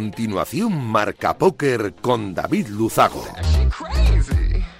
continuación, Marca Póker con David Luzago.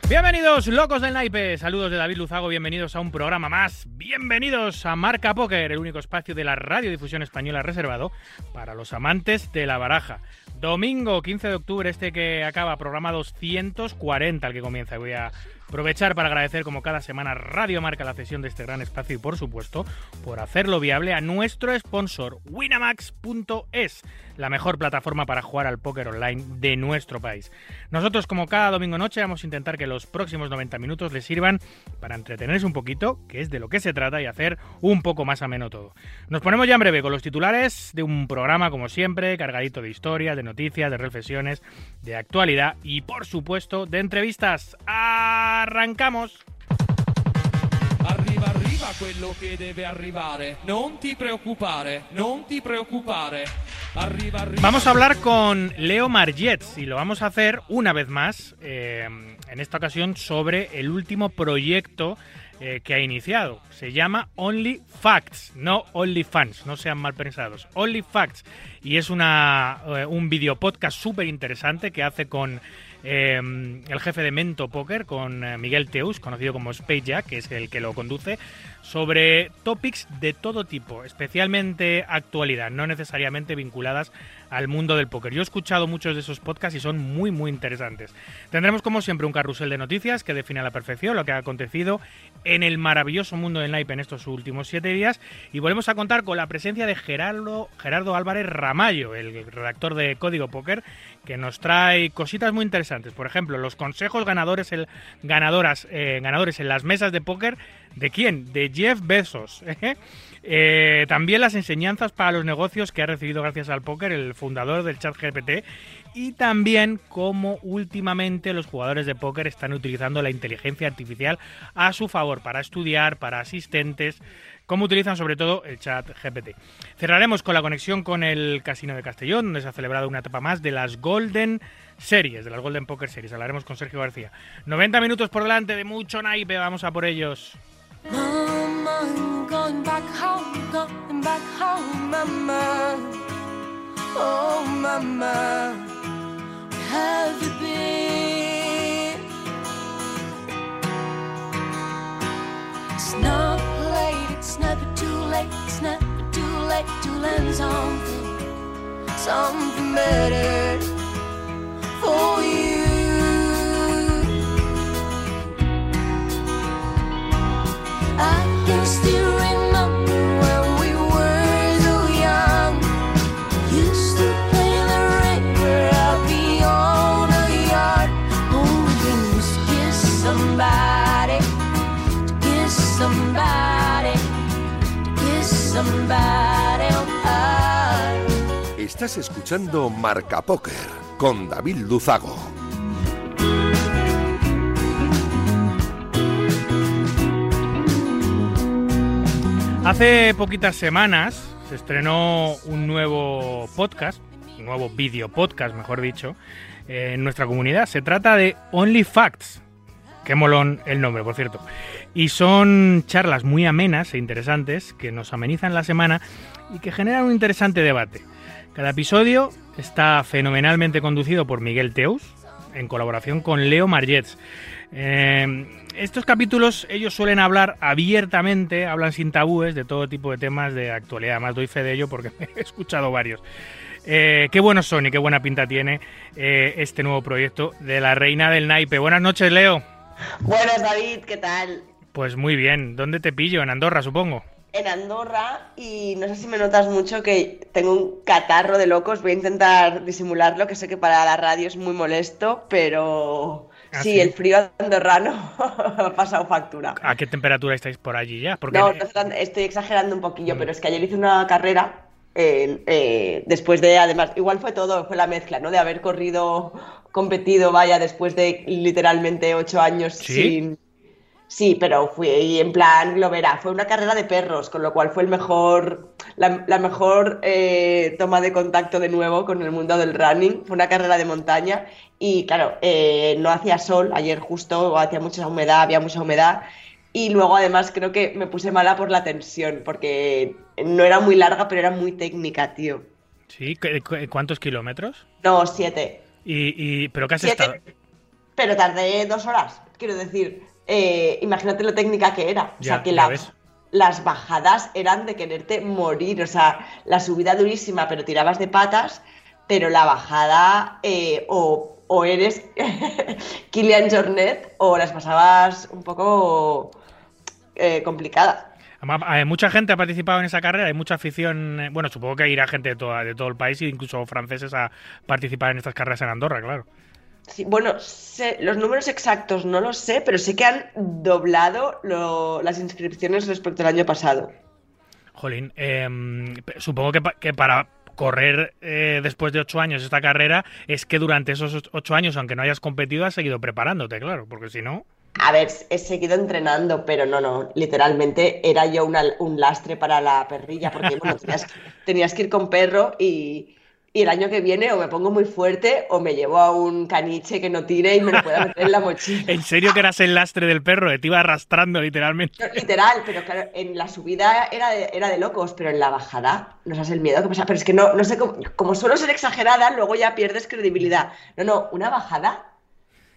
Bienvenidos, locos del naipe. Saludos de David Luzago, bienvenidos a un programa más. Bienvenidos a Marca Póker, el único espacio de la radiodifusión española reservado para los amantes de la baraja. Domingo 15 de octubre, este que acaba, programa 240, el que comienza. Voy a aprovechar para agradecer, como cada semana, Radio Marca la cesión de este gran espacio y, por supuesto, por hacerlo viable a nuestro sponsor, Winamax.es, la mejor plataforma para jugar al póker online de nuestro país. Nosotros, como cada domingo noche, vamos a intentar que los próximos 90 minutos les sirvan para entretenerse un poquito, que es de lo que se trata, y hacer un poco más ameno todo. Nos ponemos ya en breve con los titulares de un programa, como siempre, cargadito de historias, de noticias, de reflexiones, de actualidad y, por supuesto, de entrevistas. ¡Arrancamos! Arriva, arriva quello che deve arrivare. Non ti preoccupare, non ti preoccupare. Arriva, arriva. Vamos a hablar con Leo Margets y lo vamos a hacer una vez más, eh, en esta ocasión sobre el último proyecto eh, que ha iniciado. Se llama Only Facts, no Only Fans, no sean mal pensados. Only Facts. Y es una, eh, un video podcast súper interesante que hace con eh, el jefe de Mento Poker, con eh, Miguel Teus, conocido como Space Jack, que es el que lo conduce, sobre topics de todo tipo, especialmente actualidad, no necesariamente vinculadas al mundo del póker. Yo he escuchado muchos de esos podcasts y son muy, muy interesantes. Tendremos, como siempre, un carrusel de noticias que define a la perfección lo que ha acontecido en el maravilloso mundo del naipe en estos últimos siete días. Y volvemos a contar con la presencia de Gerardo, Gerardo Álvarez Ramallo, el redactor de Código Póker, que nos trae cositas muy interesantes. Por ejemplo, los consejos ganadores, ganadoras, eh, ganadores en las mesas de póker. ¿De quién? De Jeff Bezos. Eh, también las enseñanzas para los negocios que ha recibido gracias al póker el fundador del chat GPT y también cómo últimamente los jugadores de póker están utilizando la inteligencia artificial a su favor para estudiar, para asistentes, cómo utilizan sobre todo el chat GPT. Cerraremos con la conexión con el Casino de Castellón, donde se ha celebrado una etapa más de las Golden Series, de las Golden Poker Series. Hablaremos con Sergio García. 90 minutos por delante de mucho naipe, vamos a por ellos. Back home, going back home, mama. Oh, mama, where have you been? It's not late, it's never too late, it's never too late to learn something, something better for you. I can still Estás escuchando Marca Póker con David Luzago. Hace poquitas semanas se estrenó un nuevo podcast, un nuevo video podcast, mejor dicho, en nuestra comunidad. Se trata de Only Facts. Qué molón el nombre, por cierto. Y son charlas muy amenas e interesantes que nos amenizan la semana y que generan un interesante debate. Cada episodio está fenomenalmente conducido por Miguel Teus, en colaboración con Leo Margets. Eh, estos capítulos ellos suelen hablar abiertamente, hablan sin tabúes de todo tipo de temas de actualidad. Además doy fe de ello porque he escuchado varios. Eh, qué buenos son y qué buena pinta tiene eh, este nuevo proyecto de la Reina del Naipe. Buenas noches, Leo. Buenas, David, ¿qué tal? Pues muy bien. ¿Dónde te pillo? En Andorra, supongo. En Andorra y no sé si me notas mucho que tengo un catarro de locos. Voy a intentar disimularlo, que sé que para la radio es muy molesto, pero ¿Ah, sí, sí? el frío andorrano ha pasado factura. ¿A qué temperatura estáis por allí ya? Porque No, no estoy exagerando un poquillo, pero es que ayer hice una carrera eh, eh, después de, además, igual fue todo, fue la mezcla, ¿no? De haber corrido, competido, vaya, después de literalmente ocho años ¿Sí? sin... Sí, pero fui en plan globera. Fue una carrera de perros, con lo cual fue el mejor, la, la mejor eh, toma de contacto de nuevo con el mundo del running. Fue una carrera de montaña y claro, eh, no hacía sol. Ayer justo hacía mucha humedad, había mucha humedad. Y luego además creo que me puse mala por la tensión, porque no era muy larga, pero era muy técnica, tío. Sí, ¿cu- cu- ¿cuántos kilómetros? No, siete. Y, y- ¿Pero qué has Siete, estado? pero tardé dos horas. Quiero decir, eh, imagínate lo técnica que era. O sea, que la- las bajadas eran de quererte morir. O sea, la subida durísima, pero tirabas de patas, pero la bajada eh, o, o eres Kilian Jornet o las pasabas un poco eh, complicadas. Hay mucha gente ha participado en esa carrera, hay mucha afición. eh, Bueno, supongo que irá gente de, toda- de todo el país, e incluso franceses, a participar en estas carreras en Andorra, claro. Sí, bueno, sé- los números exactos no los sé, pero sé que han doblado lo- las inscripciones respecto al año pasado. Jolín, em, supongo que, pa- que para correr eh, después de ocho años esta carrera es que durante esos och- ocho años, aunque no hayas competido, has seguido preparándote, claro, porque si no... A ver, he seguido entrenando, pero no, no, literalmente era yo una- un lastre para la perrilla, porque bueno, tenías, tenías que ir con perro y, y el año que viene o me pongo muy fuerte o me llevo a un caniche que no tire y me lo pueda meter en la mochila. ¿En serio que eras el lastre del perro? Te iba arrastrando literalmente. No, literal, pero claro, en la subida era de, era de locos, pero en la bajada no sabes el miedo que pasa. Pero es que no, no sé cómo, como suelo ser exagerada, luego ya pierdes credibilidad. No, no, una bajada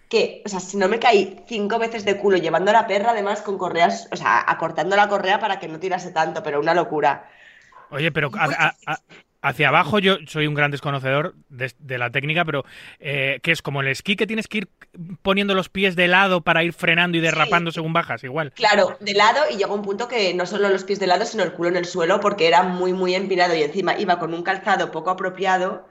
que, o sea, si no me caí cinco veces de culo llevando a la perra, además con correas, o sea, acortando la correa para que no tirase tanto, pero una locura. Oye, pero a- a- a- hacia abajo yo soy un gran desconocedor de, de la técnica, pero eh, que es como el esquí que tienes que ir poniendo los pies de lado para ir frenando y derrapando según bajas, igual. Claro, de lado y llegó un punto que no solo los pies de lado, sino el culo en el suelo, porque era muy, muy empinado y encima iba con un calzado poco apropiado,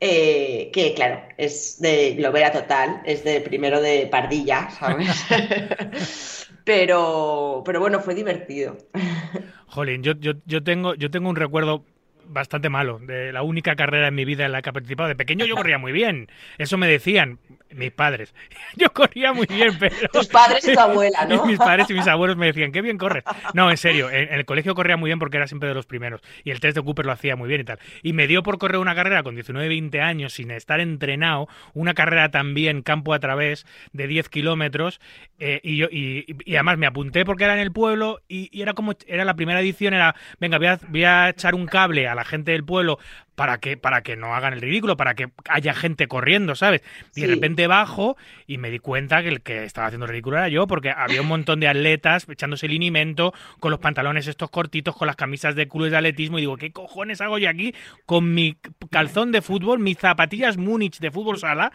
eh, que claro, es de globera total, es de primero de pardilla, ¿sabes? pero, pero bueno, fue divertido. Jolín, yo, yo, yo, tengo, yo tengo un recuerdo bastante malo de la única carrera en mi vida en la que he participado. De pequeño yo corría muy bien, eso me decían mis padres. Yo corría muy bien, pero... Tus padres y tu abuela, ¿no? Mis padres y mis abuelos me decían, qué bien corres. No, en serio, en, en el colegio corría muy bien porque era siempre de los primeros. Y el test de Cooper lo hacía muy bien y tal. Y me dio por correr una carrera con 19, 20 años sin estar entrenado, una carrera también campo a través de 10 kilómetros. eh, y, yo, y, y además me apunté porque era en el pueblo y, y era como, era la primera edición, era, venga, voy a, voy a echar un cable a la gente del pueblo para que, para que no hagan el ridículo, para que haya gente corriendo, ¿sabes? Y de repente bajo y me di cuenta que el que estaba haciendo el ridículo era yo, porque había un montón de atletas echándose el linimento, con los pantalones estos cortitos, con las camisas de clubes de atletismo, y digo, ¿qué cojones hago yo aquí con mi calzón de fútbol, mis zapatillas Múnich de fútbol sala?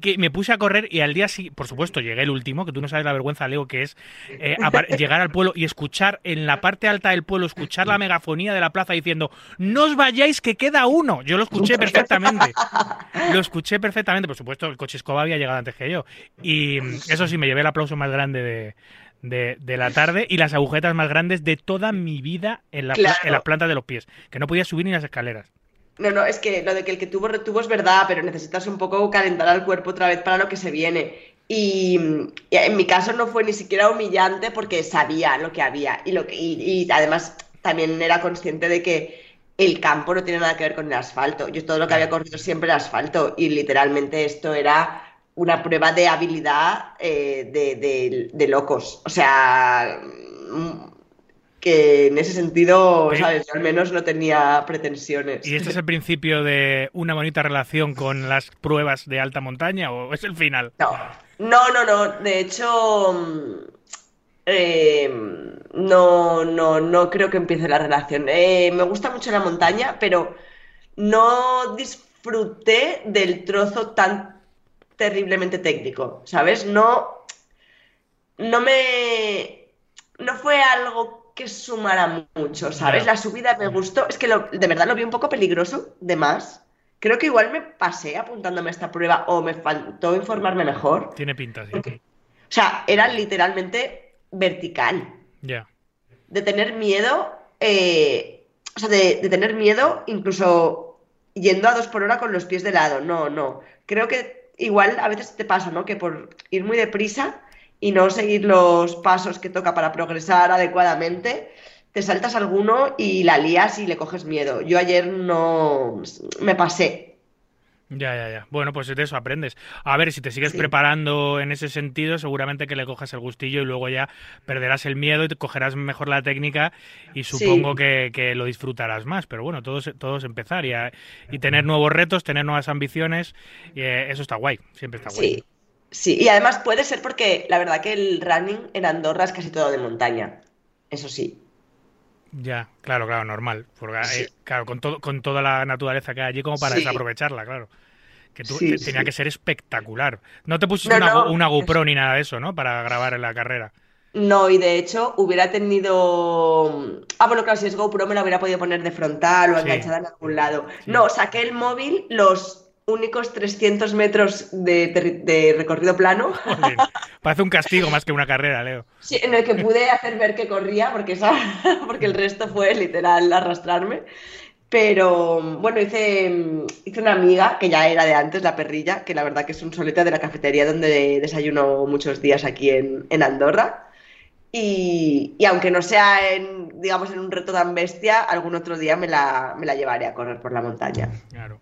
Que me puse a correr y al día siguiente, por supuesto, llegué el último, que tú no sabes la vergüenza, Leo, que es eh, llegar al pueblo y escuchar en la parte alta del pueblo, escuchar la megafonía de la plaza diciendo, no os vayáis que queda uno. Yo lo escuché perfectamente. Lo escuché perfectamente, por supuesto, el coche escoba había llegado antes que yo. Y eso sí, me llevé el aplauso más grande de, de- de la tarde y las agujetas más grandes de toda mi vida en, la Claro. en las plantas de los pies, que no podía subir ni las escaleras. No, no, es que lo de que el que tuvo retuvo es verdad, pero necesitas un poco calentar al cuerpo otra vez para lo que se viene. Y, y en mi caso no fue ni siquiera humillante porque sabía lo que había y, lo que, y, y además también era consciente de que el campo no tiene nada que ver con el asfalto. Yo todo lo que había corrido siempre era asfalto y literalmente esto era una prueba de habilidad eh, de, de- de locos. O sea, que en ese sentido, ¿sabes? Yo al menos no tenía pretensiones. ¿Y este es el principio de una bonita relación con las pruebas de alta montaña o es el final? No, no, no, no. De hecho, mm, eh, no, no, no creo que empiece la relación. Eh, me gusta mucho la montaña, pero no disfruté del trozo tan terriblemente técnico, ¿sabes? No, no me, no fue algo que sumara mucho, ¿sabes? La subida me gustó. Es que lo- de verdad lo vi un poco peligroso, de más. Creo que igual me pasé apuntándome a esta prueba o me faltó informarme mejor. Tiene pinta, sí. O sea, era literalmente vertical. Ya. De tener miedo, eh, o sea, de, de tener miedo incluso yendo a dos por hora con los pies de lado. No, no. Creo que igual a veces te pasa, ¿no? Que por ir muy deprisa y no seguir los pasos que toca para progresar adecuadamente, te saltas alguno y la lías y le coges miedo. Yo ayer no me pasé. Ya, ya, ya. Bueno, pues de eso aprendes. A ver, si te sigues Sí. preparando en ese sentido, seguramente que le cojas el gustillo y luego ya perderás el miedo y te cogerás mejor la técnica y supongo que, que lo disfrutarás más. Pero bueno, todo es, todo es empezar y, a- y tener nuevos retos, tener nuevas ambiciones, y, eh, eso está guay, siempre está guay. Sí, sí. Y además puede ser porque la verdad que el running en Andorra es casi todo de montaña. Eso sí. Ya, claro, claro, normal. Porque, eh, claro, con, todo, con toda la naturaleza que hay allí como para Sí. desaprovecharla, claro. Que tú- Sí, te- tenía que ser espectacular. No te pusiste No, una, no, es- GoPro ni nada de eso, ¿no? Para grabar en la carrera. No, y de hecho hubiera tenido... Ah, bueno, claro, si es GoPro me la hubiera podido poner de frontal o enganchada en algún lado. No, saqué el móvil los únicos 300 metros de, recorrido plano Joder, parece un castigo más que una carrera, Leo. sí, en el que pude hacer ver que corría porque el resto fue literal arrastrarme. Pero bueno, hice, hice una amiga que ya era de antes, la perrilla, que la verdad que es un soleta de la cafetería donde desayuno muchos días aquí en, en Andorra. Y, y aunque no sea en, digamos, en un reto tan bestia, algún otro día me la, me la llevaré a correr por la montaña. Claro.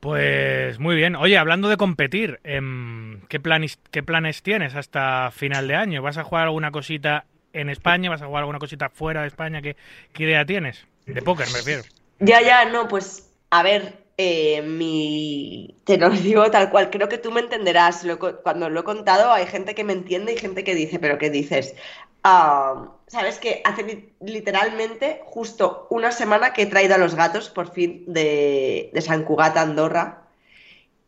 Pues muy bien. Oye, hablando de competir, em, ¿qué planes, qué planes tienes hasta final de año? ¿Vas a jugar alguna cosita en España? ¿Vas a jugar alguna cosita fuera de España? ¿Qué, idea tienes? De póker, me refiero. Ya, ya, no, pues a ver, eh, mi... te lo digo tal cual, creo que tú me entenderás. Cuando lo he contado hay gente que me entiende y gente que dice, pero ¿qué dices? Ah, Sabes que hace li- literalmente justo una semana que he traído a los gatos por fin de, de San Cugat a Andorra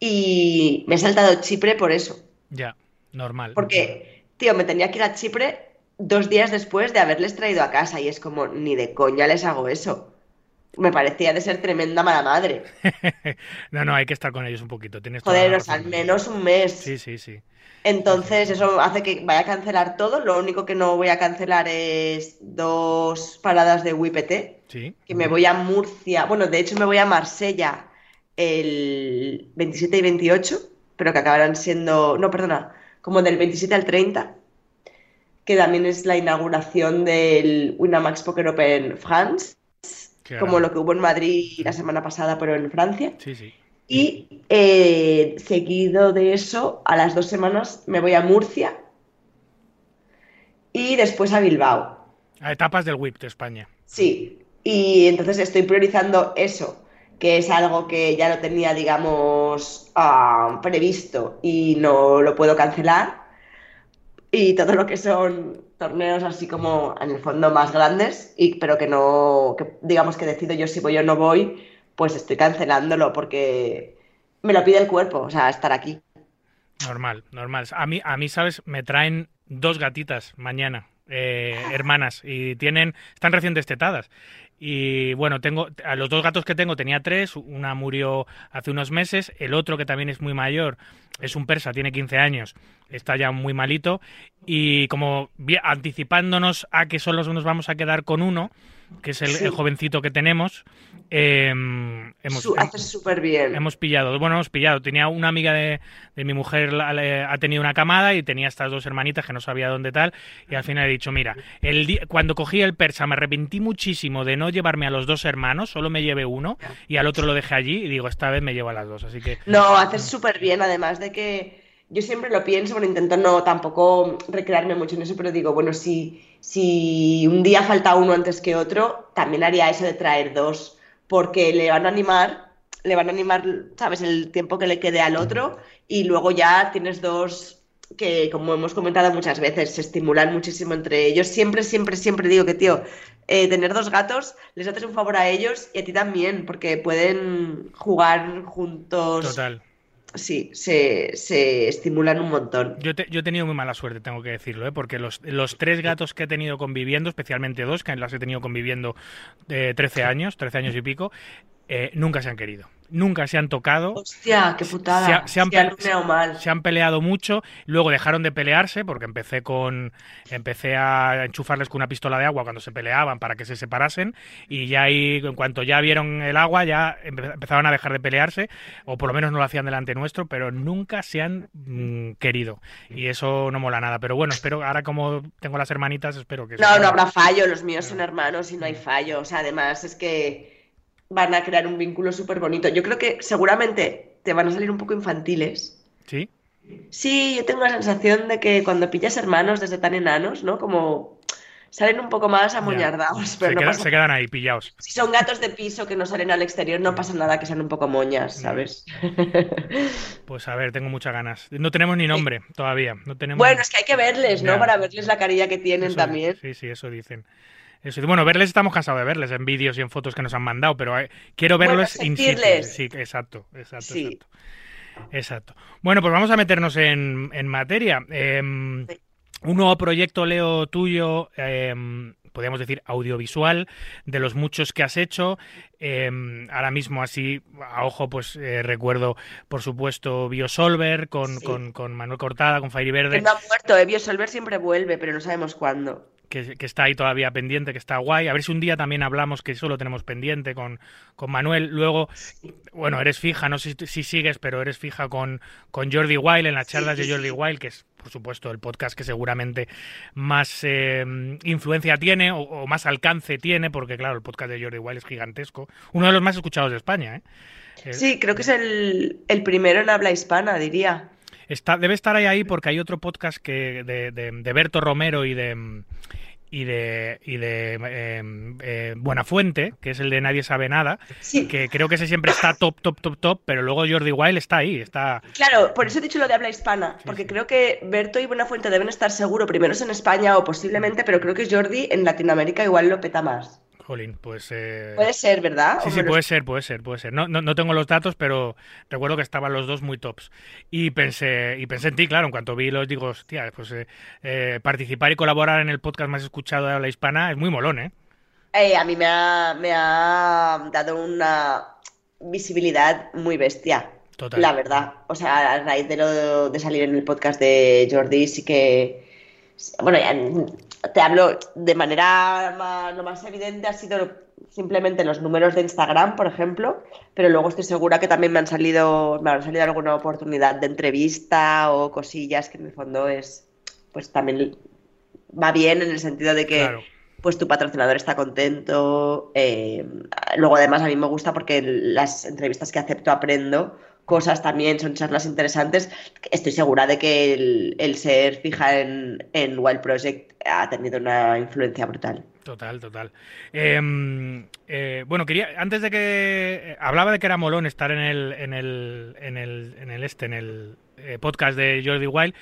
y me he saltado Chipre por eso. Ya, normal. Porque, tío, me tenía que ir a Chipre dos días después de haberles traído a casa y es como, ni de coña les hago eso. Me parecía de ser tremenda mala madre. no, no, hay que estar con ellos un poquito. Tienes Joder, o sea, al menos un mes. Sí, sí, sí. Entonces, eso hace que vaya a cancelar todo. Lo único que no voy a cancelar es dos paradas de WIPT, Sí. que me voy a Murcia. Bueno, de hecho, me voy a Marsella el 27 y 28, pero que acabarán siendo. No, perdona, como del 27 al 30, que también es la inauguración del Winamax Poker Open France, como lo que hubo en Madrid la semana pasada, pero en Francia. Sí, sí. Y eh, seguido de eso, a las dos semanas me voy a Murcia y después a Bilbao. A etapas del WIP de España. Sí, y entonces estoy priorizando eso, que es algo que ya lo tenía, digamos, ah, previsto y no lo puedo cancelar. Y todo lo que son torneos así como en el fondo más grandes, y, pero que no, digamos que decido yo si voy o no voy, pues estoy cancelándolo porque me lo pide el cuerpo, o sea, estar aquí. Normal, normal. A mí, a mí, ¿sabes? Me traen dos gatitas mañana, eh, hermanas, y tienen, están recién destetadas. Y bueno, tengo, a los dos gatos que tengo tenía tres, una murió hace unos meses, el otro que también es muy mayor, es un persa, tiene 15 años, está ya muy malito, y como anticipándonos a que solo nos vamos a quedar con uno, que es el, Sí. el jovencito que tenemos, em, hemos, Su- súper bien. Hemos pillado, bueno, hemos pillado. Tenía una amiga de, de mi mujer, la- ha tenido una camada y tenía estas dos hermanitas que no sabía dónde tal. Y al final he dicho, mira, el cuando cogí el persa me arrepentí muchísimo de no llevarme a los dos hermanos, solo me llevé uno y al otro lo dejé allí y digo, esta vez me llevo a las dos. Así que, No, haces súper bien, además de que yo siempre lo pienso, bueno, intento no tampoco recrearme mucho en eso, pero digo, bueno, si, si un día falta uno antes que otro, también haría eso de traer dos, porque le van a animar, le van a animar, ¿sabes?, el tiempo que le quede al otro y luego ya tienes dos que, como hemos comentado muchas veces, se estimulan muchísimo entre ellos. Siempre, siempre, siempre digo que, tío, eh, tener dos gatos les haces un favor a ellos y a ti también, porque pueden jugar juntos. total. Sí, se, se estimulan un montón. Yo, te- yo he tenido muy mala suerte, tengo que decirlo, ¿eh? porque los, los tres gatos que he tenido conviviendo, especialmente dos, que las he tenido conviviendo de 13 años, 13 años y pico, eh, nunca se han querido. Nunca se han tocado. Hostia, qué putada. Se, ha- se han, Se han pe- luneado mal. se han peleado mucho, luego dejaron de pelearse porque empecé con empecé a enchufarles con una pistola de agua cuando se peleaban para que se separasen y ya ahí en cuanto ya vieron el agua ya empe- empezaron a dejar de pelearse o por lo menos no lo hacían delante nuestro, pero nunca se han mm, querido y eso no mola nada, pero bueno, espero ahora como tengo las hermanitas, espero que No, no habrá fallo, los míos son hermanos y no hay fallo. O sea, además es que van a crear un vínculo súper bonito. Yo creo que seguramente te van a salir un poco infantiles. ¿Sí? Sí, yo tengo la sensación de que cuando pillas hermanos desde tan enanos, ¿no? Como salen un poco más amoñardados, pero se, no queda- pasa se quedan ahí pillados. Si son gatos de piso que no salen al exterior, no pasa nada que sean un poco moñas, ¿sabes? Pues a ver, tengo muchas ganas. No tenemos ni nombre todavía, no tenemos Bueno, es que hay que verles, ¿no? Ya. Para verles la carilla que tienen Eso- también. Sí, sí, eso dicen. Eso, bueno, verles estamos cansados de verles en vídeos y en fotos que nos han mandado, pero eh, quiero Bueno, in situ. sentirles. Sí, exacto, exacto, Sí. exacto. Exacto. Bueno, pues vamos a meternos en, en materia. Em, Sí. un nuevo proyecto, Leo, tuyo, em, podríamos decir audiovisual, de los muchos que has hecho. Em, ahora mismo, así, a ojo, pues eh, recuerdo, por supuesto, Biosolver con, Sí. con, con Manuel Cortada, con Fairy Que Verde. no ha muerto, ¿eh? Biosolver siempre vuelve, pero no sabemos cuándo. Que, que está ahí todavía pendiente, que está guay. A ver si un día también hablamos, que eso lo tenemos pendiente con, con Manuel. Luego, bueno, eres fija, no sé si, si sigues, pero eres fija con, con Jordi Wild en las Sí, charlas de Jordi. Wild, que es, por supuesto, el podcast que seguramente más eh, influencia tiene o, o más alcance tiene, porque, claro, el podcast de Jordi Wild es gigantesco. Uno de los más escuchados de España, ¿eh? El- Sí, creo que es el, el primero en habla hispana, diría. Está, debe estar ahí ahí porque hay otro podcast que de, de, de Berto Romero y de y de y de eh, eh, Buenafuente, que es el de Nadie sabe nada, Sí, que creo que ese siempre está top, top, top, top, pero luego Jordi Wild está ahí, está claro, por eso he dicho lo de habla hispana, porque sí. creo que Berto y Buenafuente deben estar seguro, primero es en España o posiblemente, pero creo que Jordi en Latinoamérica igual lo peta más. Jolín, pues eh, Puede ser, ¿verdad? Sí, ¿O sí, puede ser, puede ser, puede ser. No, no, no tengo los datos, pero recuerdo que estaban los dos muy tops. Y pensé, y pensé en ti, claro, en cuanto vi los digo, hostia, pues eh, eh, participar y colaborar en el podcast más escuchado de habla hispana es muy molón, ¿eh? Eh, a mí me ha, me ha dado una visibilidad muy bestia, Total. la verdad. O sea, a raíz de lo de salir en el podcast de Jordi, sí que. Bueno, ya te hablo de manera más, lo más evidente ha sido simplemente los números de Instagram, por ejemplo, pero luego estoy segura que también me han salido, me han salido alguna oportunidad de entrevista o cosillas que en el fondo es, pues también va bien en el sentido de que Claro. pues tu patrocinador está contento. eh, luego además a mí me gusta porque las entrevistas que acepto aprendo cosas también, son charlas interesantes. Estoy segura de que el, ser fija en, en Wild Project ha tenido una influencia brutal. Total, total. Eh, eh, bueno, quería, antes de que eh, hablaba de que era molón estar en el, en el, en el, en el este, en el eh, podcast de Jordi Wild.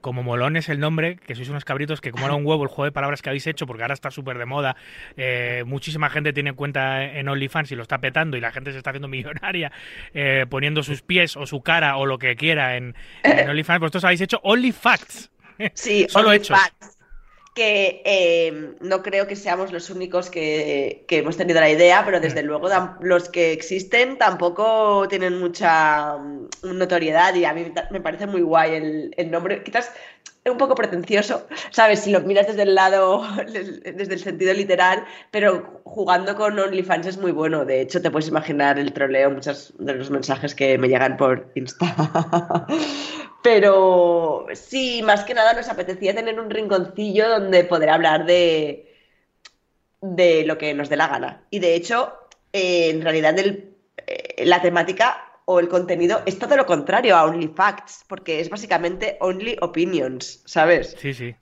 Como molón es el nombre, que sois unos cabritos que como era un huevo el juego de palabras que habéis hecho, porque ahora está súper de moda, eh, muchísima gente tiene cuenta en OnlyFans y lo está petando y la gente se está haciendo millonaria eh, poniendo sus pies o su cara o lo que quiera en, en OnlyFans. Vosotros habéis hecho OnlyFacts. Sí, Solo hechos. Que eh, no creo que seamos los únicos que, que hemos tenido la idea, pero desde luego los que existen tampoco tienen mucha mm, notoriedad y a mí me parece muy guay el, el nombre. Quizás un poco pretencioso, ¿sabes? Si lo miras desde el lado, desde el sentido literal, pero jugando con OnlyFans es muy bueno. De hecho, te puedes imaginar el troleo, muchos de los mensajes que me llegan por Insta. Pero sí, más que nada nos apetecía tener un rinconcillo donde poder hablar de, de lo que nos dé la gana. Y de hecho, eh, en realidad eh, la temática o el contenido es todo lo contrario a Only Facts, porque es básicamente Only Opinions, ¿sabes? Sí, sí.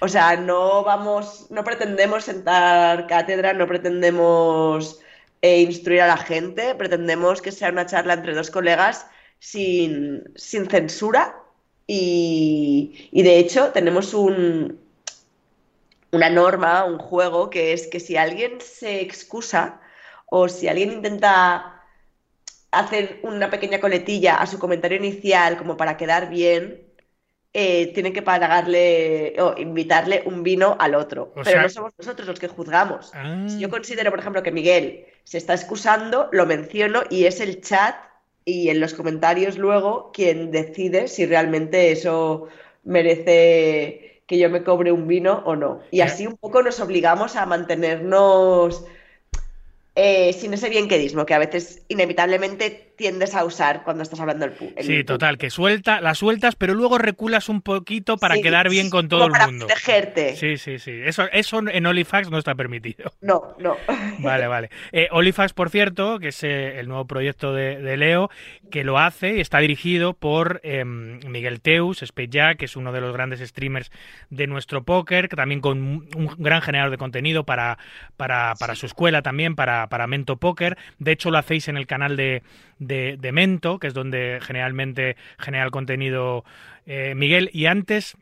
O sea, no vamos, no pretendemos sentar cátedra, no pretendemos eh, instruir a la gente, pretendemos que sea una charla entre dos colegas sin, sin censura y, y de hecho tenemos un, una norma, un juego, que es que si alguien se excusa o si alguien intenta hacer una pequeña coletilla a su comentario inicial como para quedar bien, eh, tiene que pagarle o invitarle un vino al otro. O pero sea- no somos nosotros los que juzgamos. Ah. Si yo considero, por ejemplo, que Miguel se está excusando, lo menciono y es el chat y en los comentarios luego quien decide si realmente eso merece que yo me cobre un vino o no. Y así un poco nos obligamos a mantenernos eh, sin ese bienquedismo que a veces inevitablemente tiendes a usar cuando estás hablando del pu- en Sí, el total, que suelta, la sueltas, pero luego reculas un poquito para Sí, quedar bien con todo como el para mundo. protegerte. Sí, sí, sí. Eso, eso en Olifax no está permitido. No, no. Vale, vale. Eh, Olifax, por cierto, que es eh, el nuevo proyecto de, de Leo, que lo hace y está dirigido por eh, Miguel Teus, Space Jack, que es uno de los grandes streamers de nuestro póker, que también con un un gran generador de contenido para, para, para su escuela también, para, para Mento Póker. De hecho, lo hacéis en el canal de, de, Mento, que es donde generalmente genera el contenido eh, Miguel. Y antes...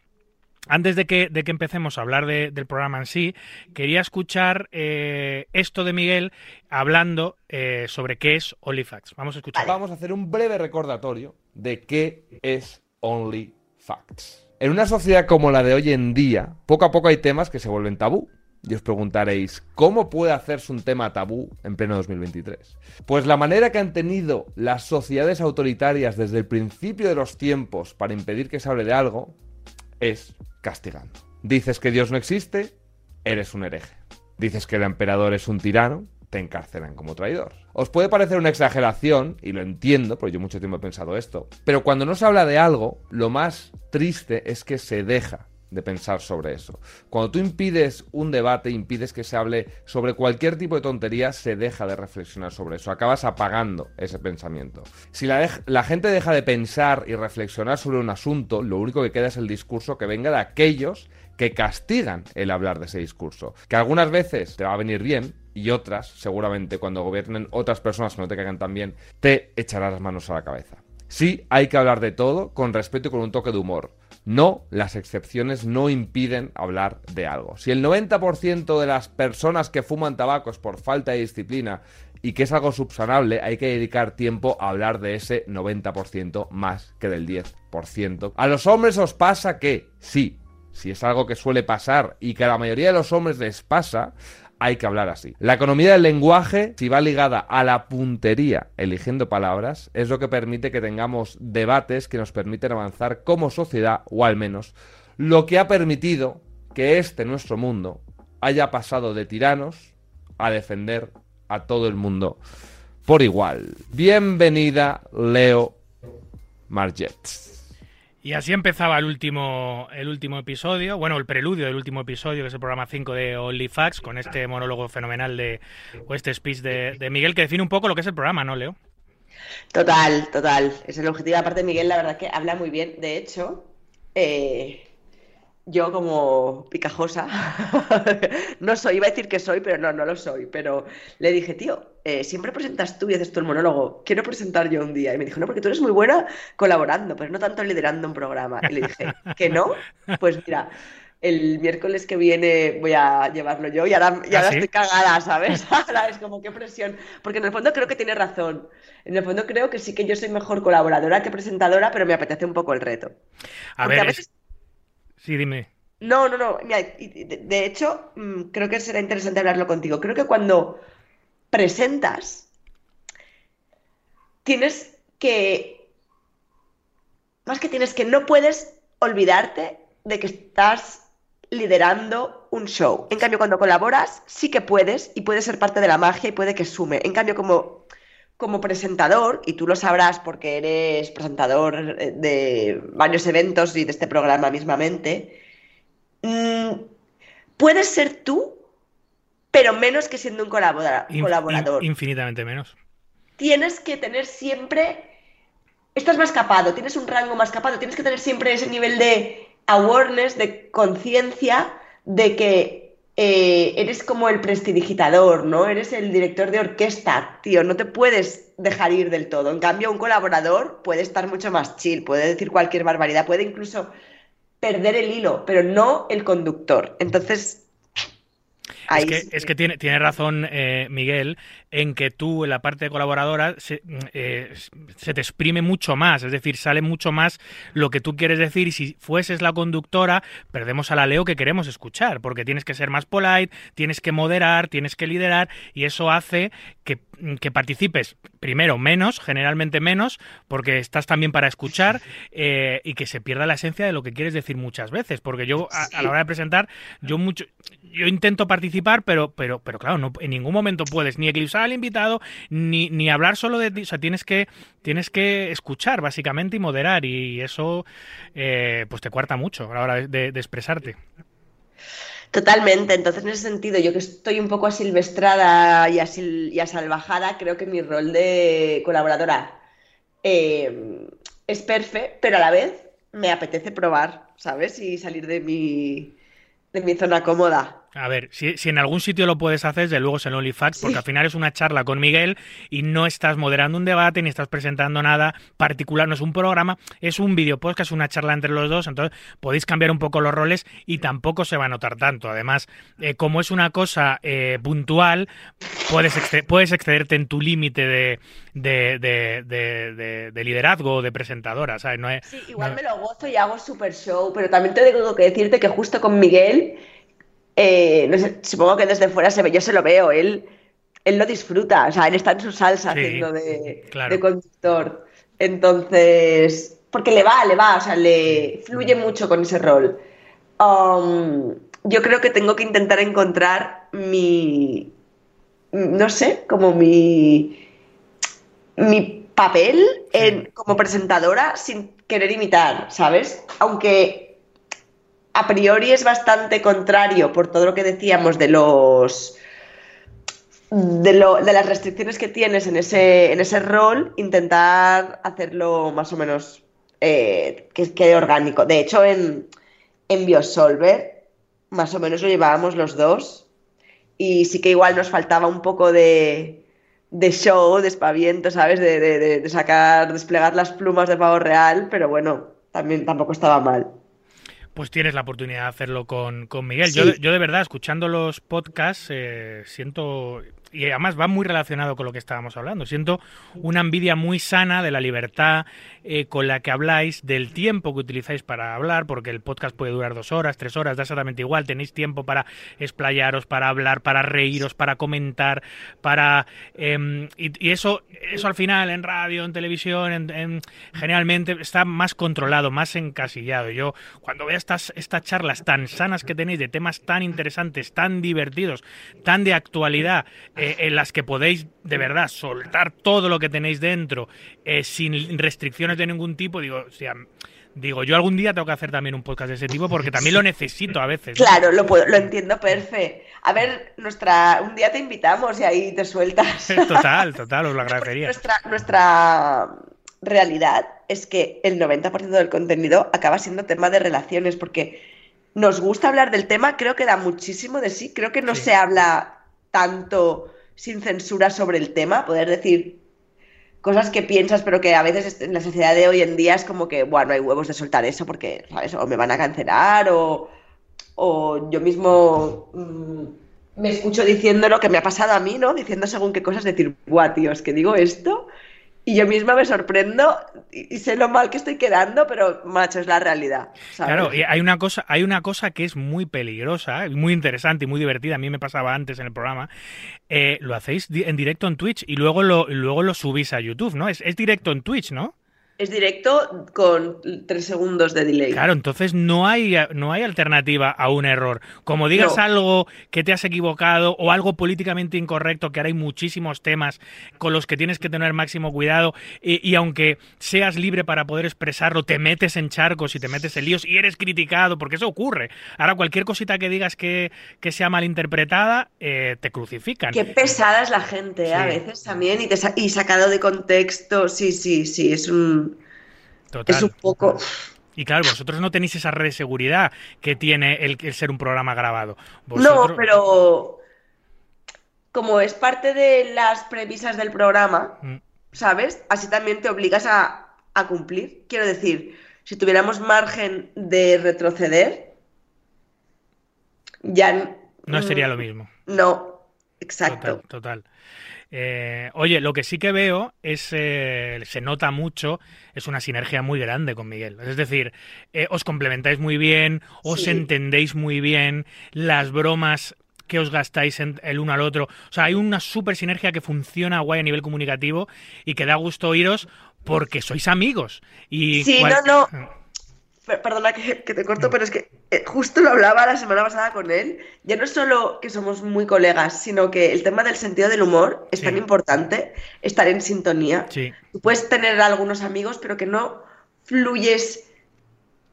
Antes de que, de que empecemos a hablar de- del programa en sí, quería escuchar eh, esto de Miguel hablando eh, sobre qué es OnlyFacts. Vamos a escuchar. Vamos a hacer un breve recordatorio de qué es Only Facts. En una sociedad como la de hoy en día, poco a poco hay temas que se vuelven tabú. Y os preguntaréis, ¿cómo puede hacerse un tema tabú en pleno 2023? Pues la manera que han tenido las sociedades autoritarias desde el principio de los tiempos para impedir que se hable de algo es castigando. Dices que Dios no existe, eres un hereje. Dices que el emperador es un tirano, te encarcelan como traidor. Os puede parecer una exageración, y lo entiendo, porque yo mucho tiempo he pensado esto, pero cuando no se habla de algo, lo más triste es que se deja de pensar sobre eso. Cuando tú impides un debate, impides que se hable sobre cualquier tipo de tontería, se deja de reflexionar sobre eso. Acabas apagando ese pensamiento. Si la, gente deja de pensar y reflexionar sobre un asunto, lo único que queda es el discurso que venga de aquellos que castigan el hablar de ese discurso. Que algunas veces te va a venir bien y otras, seguramente, cuando gobiernen otras personas que no te caigan tan bien, te echarás las manos a la cabeza. Sí, hay que hablar de todo con respeto y con un toque de humor. No, las excepciones no impiden hablar de algo. Si el 90% de las personas que fuman tabaco es por falta de disciplina y que es algo subsanable, hay que dedicar tiempo a hablar de ese 90% más que del 10%. A los hombres os pasa que, sí, si es algo que suele pasar y que a la mayoría de los hombres les pasa, hay que hablar así. La economía del lenguaje, si va ligada a la puntería eligiendo palabras, es lo que permite que tengamos debates que nos permiten avanzar como sociedad, o al menos lo que ha permitido que este nuestro mundo haya pasado de tiranos a defender a todo el mundo por igual. Bienvenida, Leo Margets. Y así empezaba el último, el último episodio, bueno, el preludio del último episodio, que es el programa 5 de OnlyFacts, con este monólogo fenomenal de, o este speech de, Miguel, que define un poco lo que es el programa, ¿no, Leo? Total, total. Es el objetivo. Aparte, Miguel, la verdad que habla muy bien. De hecho, eh, yo como picajosa, no soy, iba a decir que soy, pero no, no lo soy. Pero le dije, tío, eh, siempre presentas tú y haces tú el monólogo. Quiero presentar yo un día. Y me dijo, no, porque tú eres muy buena colaborando, pero no tanto liderando un programa. Y le dije, ¿que no? Pues mira. El miércoles que viene voy a llevarlo yo y ahora, y ¿Ah, ahora sí? estoy cagada, ¿sabes? Ahora es como qué presión. Porque en el fondo creo que tiene razón. En el fondo creo que sí que yo soy mejor colaboradora que presentadora, pero me apetece un poco el reto. A Porque ver, a es- veces... sí, dime. No, no, no. mira, de hecho, mm, creo que será interesante hablarlo contigo. Creo que cuando presentas, tienes que... Más que tienes que no puedes olvidarte de que estás liderando un show. En cambio, cuando colaboras, sí que puedes y puedes ser parte de la magia y puede que sume. En cambio, como, como presentador, y tú lo sabrás porque eres presentador eh, de varios eventos y de este programa mismamente, mm, puedes ser tú, pero menos que siendo un colabora- colaborador. in- infinitamente menos. Tienes que tener siempre... Estás más capado, tienes un rango más capado, tienes que tener siempre ese nivel de awareness, de conciencia de que eh, eres como el prestidigitador, ¿no? Eres el director de orquesta, tío, no te puedes dejar ir del todo. En cambio, un colaborador puede estar mucho más chill, puede decir cualquier barbaridad, puede incluso perder el hilo, pero no el conductor. Entonces, ahí Es que, sí es que tiene, tiene razón eh, Miguel. en que tú, en la parte de colaboradora, se, eh, se te exprime mucho más, es decir, sale mucho más lo que tú quieres decir y si fueses la conductora, perdemos a la Leo que queremos escuchar, porque tienes que ser más polite, tienes que moderar, tienes que liderar y eso hace que, que participes primero menos, generalmente menos, porque estás también para escuchar eh, y que se pierda la esencia de lo que quieres decir muchas veces, porque yo a, a la hora de presentar, yo mucho, yo intento participar, pero, pero, pero claro, no, en ningún momento puedes ni eclipsar al invitado, ni, ni hablar solo de ti, o sea, tienes que, tienes que escuchar básicamente y moderar y eso eh, pues te cuarta mucho a la hora de, de- de expresarte. Totalmente, entonces en ese sentido, yo que estoy un poco asilvestrada y, asil- y asalvajada, creo que mi rol de colaboradora eh, es perfecto, pero a la vez me apetece probar, ¿sabes? Y salir de mi, de mi zona cómoda. A ver, si, si en algún sitio lo puedes hacer, desde luego es en OnlyFacts, porque Sí. al final es una charla con Miguel y no estás moderando un debate ni estás presentando nada particular, no es un programa, es un video podcast, una charla entre los dos, entonces podéis cambiar un poco los roles y tampoco se va a notar tanto. Además, eh, como es una cosa eh, puntual, puedes, exced- puedes excederte en tu límite de, de, de- de- de- de liderazgo o de presentadora, ¿sabes? No es, Sí, igual no- me lo gozo y hago super show, pero también te tengo que decirte que justo con Miguel, eh, no sé, supongo que desde fuera se ve, yo se lo veo, él, él lo disfruta, o sea, él está en su salsa Sí, haciendo de, claro. de conductor. Entonces, porque le va, le va, o sea, le fluye mucho con ese rol. Um, yo creo que tengo que intentar encontrar mi, no sé, como mi, mi papel en, como presentadora sin querer imitar, ¿sabes? Aunque a priori es bastante contrario por todo lo que decíamos de los de, lo- de las restricciones que tienes en ese, en ese rol, intentar hacerlo más o menos eh, que quede orgánico. De hecho, en, en Biosolver, más o menos lo llevábamos los dos. Y sí que igual nos faltaba un poco de, de show, de espaviento, ¿sabes? De, de- de- sacar, desplegar las plumas de pavo real, pero bueno, también tampoco estaba mal. Pues tienes la oportunidad de hacerlo con, con Miguel. Sí. Yo, de- yo de verdad, escuchando los podcasts, eh, siento, y además va muy relacionado con lo que estábamos hablando, siento una envidia muy sana de la libertad eh, con la que habláis, del tiempo que utilizáis para hablar, porque el podcast puede durar dos horas, tres horas, da exactamente igual, tenéis tiempo para explayaros, para hablar, para reíros, para comentar, para... em, y, eso, eso al final en radio, en televisión, en- generalmente está más controlado, más encasillado. Yo cuando veo estas, estas charlas tan sanas que tenéis de temas tan interesantes, tan divertidos, tan de actualidad, eh, en las que podéis de verdad soltar todo lo que tenéis dentro eh, sin restricciones de ningún tipo, digo, o sea, digo, yo algún día tengo que hacer también un podcast de ese tipo porque también lo necesito a veces. ¿no? Claro, lo puedo, lo entiendo perfecto. A ver, nuestra, un día te invitamos y ahí te sueltas. Total, total, os lo agradecería. Nuestra, nuestra realidad es que el 90% del contenido acaba siendo tema de relaciones, porque nos gusta hablar del tema, creo que da muchísimo de sí, creo que no Sí. se habla tanto sin censura sobre el tema, poder decir cosas que piensas, pero que a veces en la sociedad de hoy en día es como que, bueno, no hay huevos de soltar eso porque, ¿sabes? O me van a cancelar o, o yo mismo mm, me escucho diciendo lo que me ha pasado a mí, ¿no? Diciendo según qué cosas, decir, buah, tío, es que digo esto y yo misma me sorprendo y, sé lo mal que estoy quedando, pero, macho, es la realidad. Claro, y hay una cosa, hay una cosa que es muy peligrosa, muy interesante y muy divertida. A mí me pasaba antes en el programa. Eh, lo hacéis en directo en Twitch y luego lo, luego lo subís a YouTube, ¿no? Es, es directo en Twitch, ¿no? Es directo con tres segundos de delay. Claro, entonces no hay, no hay alternativa a un error. Como digas No. algo que te has equivocado o algo políticamente incorrecto, que ahora hay muchísimos temas con los que tienes que tener máximo cuidado y, y aunque seas libre para poder expresarlo, te metes en charcos y te metes en líos y eres criticado, porque eso ocurre. Ahora cualquier cosita que digas que, que sea malinterpretada, eh, te crucifican. Qué pesada es la gente, ¿eh? a veces también, y, te sa- y sacado de contexto, sí, sí, sí, es un, Total. es un poco... Y claro, vosotros no tenéis esa red de seguridad que tiene el, el ser un programa grabado. No, pero como es parte de las premisas del programa, Mm. ¿sabes? Así también te obligas a, a cumplir. Quiero decir, si tuviéramos margen de retroceder, ya... No sería mm, lo mismo. No. exacto. Total, total. Eh, oye, lo que sí que veo es, eh, se nota mucho, es una sinergia muy grande con Miguel. Es decir, eh, os complementáis muy bien, os Sí. entendéis muy bien, las bromas que os gastáis en- el uno al otro. O sea, hay una super sinergia que funciona guay a nivel comunicativo y que da gusto oíros porque sois amigos. Y Sí, cual- no, no. Per- Perdona que, que te corto, pero es que eh, justo lo hablaba la semana pasada con él. Ya no es solo que somos muy colegas, sino que el tema del sentido del humor es Sí. tan importante, estar en sintonía. Sí, Tú puedes tener algunos amigos, pero que no fluyes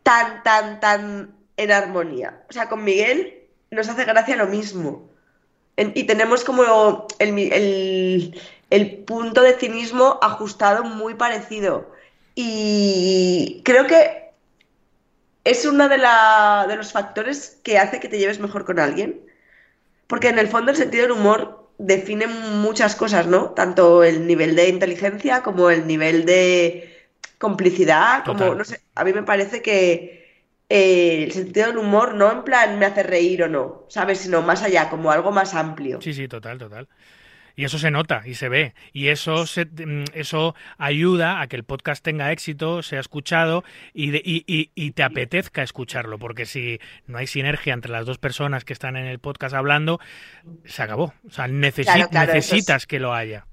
tan, tan, tan en armonía. O sea, con Miguel nos hace gracia lo mismo. En- y tenemos como el, el- el punto de cinismo ajustado muy parecido. Y creo que es uno de, la- de los factores que hace que te lleves mejor con alguien. Porque en el fondo el sentido del humor define muchas cosas, ¿no? Tanto el nivel de inteligencia como el nivel de complicidad, como, no sé, a mí me parece que eh, el sentido del humor no en plan me hace reír o no, ¿sabes? Sino más allá, como algo más amplio. sí, sí, total, total. Y eso se nota y se ve. Y eso, se- mm, eso ayuda a que el podcast tenga éxito, sea escuchado y, de- y- y- y te apetezca escucharlo. Porque si no hay sinergia entre las dos personas que están en el podcast hablando, se acabó. O sea, necesi- Claro, claro, eso es- necesitas que lo haya.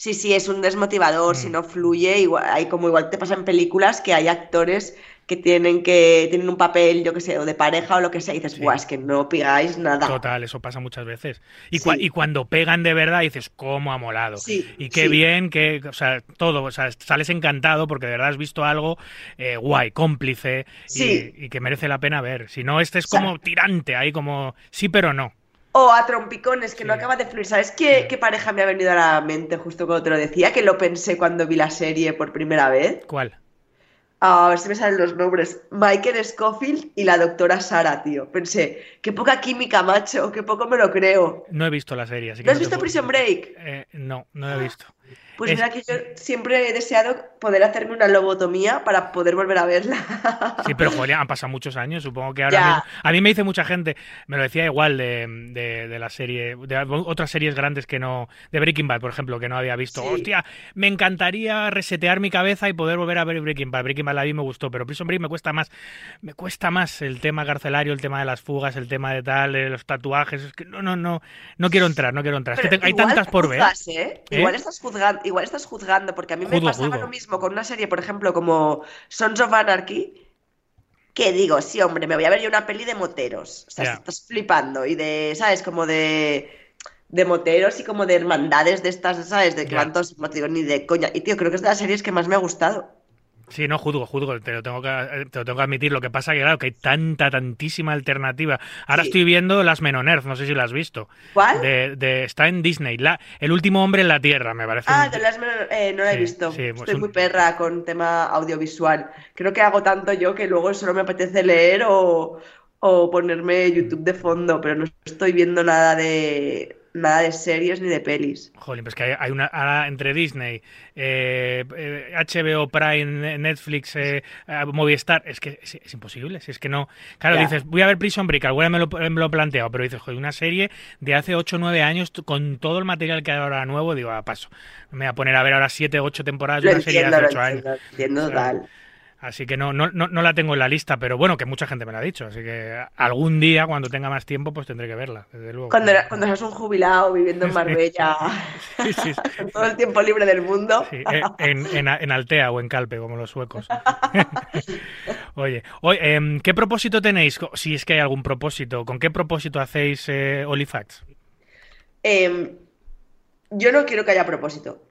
Sí, sí, es un desmotivador, si Mm. no fluye, igual, hay como igual te pasa en películas que hay actores que tienen que tienen un papel, yo qué sé, o de pareja o lo que sea, y dices, Sí. buah, es que no pigáis nada. Total, eso pasa muchas veces. Y, cua- Sí. y cuando pegan de verdad dices, ¿cómo ha molado? Sí, y qué bien, que, o sea, todo, o sea, sales encantado porque de verdad has visto algo eh, guay, cómplice y- que merece la pena ver. Si no, este es O sea- como tirante, ahí como sí pero no. O a trompicones, que no acaba de fluir. ¿Sabes qué, qué pareja me ha venido a la mente justo cuando te lo decía? Que lo pensé cuando vi la serie por primera vez. ¿Cuál? A ver si me salen los nombres. Michael Scofield y la doctora Sara, tío. Pensé, qué poca química, macho, qué poco me lo creo. No he visto la serie, así que ¿No has visto Prison Break? Eh, no, no he visto. Pues Es- mira que yo siempre he deseado poder hacerme una lobotomía para poder volver a verla. Sí, pero joder, han pasado muchos años, supongo que ahora mismo- A mí me dice mucha gente, me lo decía igual de, de- de la serie, de otras series grandes que no. De Breaking Bad, por ejemplo, que no había visto. Sí. Hostia, me encantaría resetear mi cabeza y poder volver a ver Breaking Bad. Breaking Bad la vi me gustó, pero Prison Break me cuesta más. Me cuesta más el tema carcelario, el tema de las fugas, el tema de tal, los tatuajes. Es que no, no, no. No quiero entrar, no quiero entrar. Es que te- hay tantas por ver. ¿eh? ¿Eh? Igual estás juzgando, igual estás juzgando, porque a mí me pasaba juzgo. lo mismo con una serie, por ejemplo, como Sons of Anarchy, que digo, sí, hombre, me voy a ver yo una peli de moteros. O sea, estás flipando. Y de, ¿sabes? Como de, de moteros y como de hermandades de estas, ¿sabes? De que Ya. van todos, no te digo ni de coña. Y tío, creo que es de las series que más me ha gustado. Sí, no juzgo, juzgo, te lo tengo que, eh, te lo tengo que admitir. Lo que pasa que, claro, que hay tanta, tantísima alternativa. Ahora Sí. estoy viendo Las Menoners, no sé si la has visto. ¿Cuál? De, de- está en Disney. La, el último hombre en la Tierra, me parece. Ah, de las eh, no la he Sí, visto. sí, pues Estoy un- muy perra con tema audiovisual. Creo que hago tanto yo que luego solo me apetece leer o, o ponerme YouTube de fondo, pero no estoy viendo nada de nada de series ni de pelis. Jolín, pues que hay, una ahora entre Disney, eh, eh, HBO Prime, Netflix, eh, eh, Movistar, es que es, es imposible, si es que no. Claro, Ya. dices, voy a ver Prison Break, alguna me lo, me lo he planteado, pero dices, joder, una serie de hace 8 o 9 años con todo el material que hay ahora nuevo, digo, a paso. Me voy a poner a ver ahora 7 o 8 temporadas de una serie de entiendo, hace lo 8 años. entiendo, lo entiendo O sea, total. Así que no, no, no, no la tengo en la lista, pero bueno, que mucha gente me la ha dicho. Así que algún día, cuando tenga más tiempo, pues tendré que verla, desde luego. Cuando, era- cuando seas un jubilado viviendo en Marbella, Sí, sí, sí. con todo el tiempo libre del mundo. Sí, eh, en, en, en Altea o en Calpe, como los suecos. Oye, oye em, ¿qué propósito tenéis? Si es que hay algún propósito, ¿con qué propósito hacéis eh, Olifacts? Em, yo no quiero que haya propósito.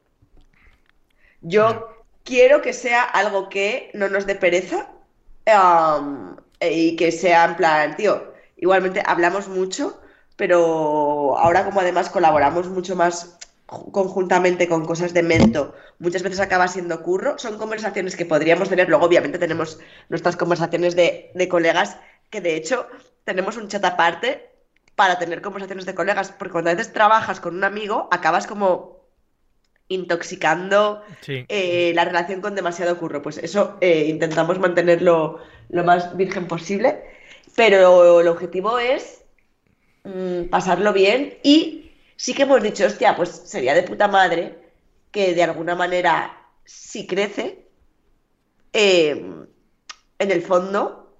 Yo quiero que sea algo que no nos dé pereza am, y que sea en plan, tío, igualmente hablamos mucho, pero ahora como además colaboramos mucho más ju- conjuntamente con cosas de mento, muchas veces acaba siendo curro, son conversaciones que podríamos tener, luego obviamente tenemos nuestras conversaciones de, de colegas, que de hecho tenemos un chat aparte para tener conversaciones de colegas, porque cuando a veces trabajas con un amigo, acabas como intoxicando Sí. eh, la relación con demasiado curro. Pues eso eh, intentamos mantenerlo lo más virgen posible, pero el objetivo es mm, pasarlo bien y sí que hemos dicho, hostia, pues sería de puta madre que de alguna manera, si crece, eh, en el fondo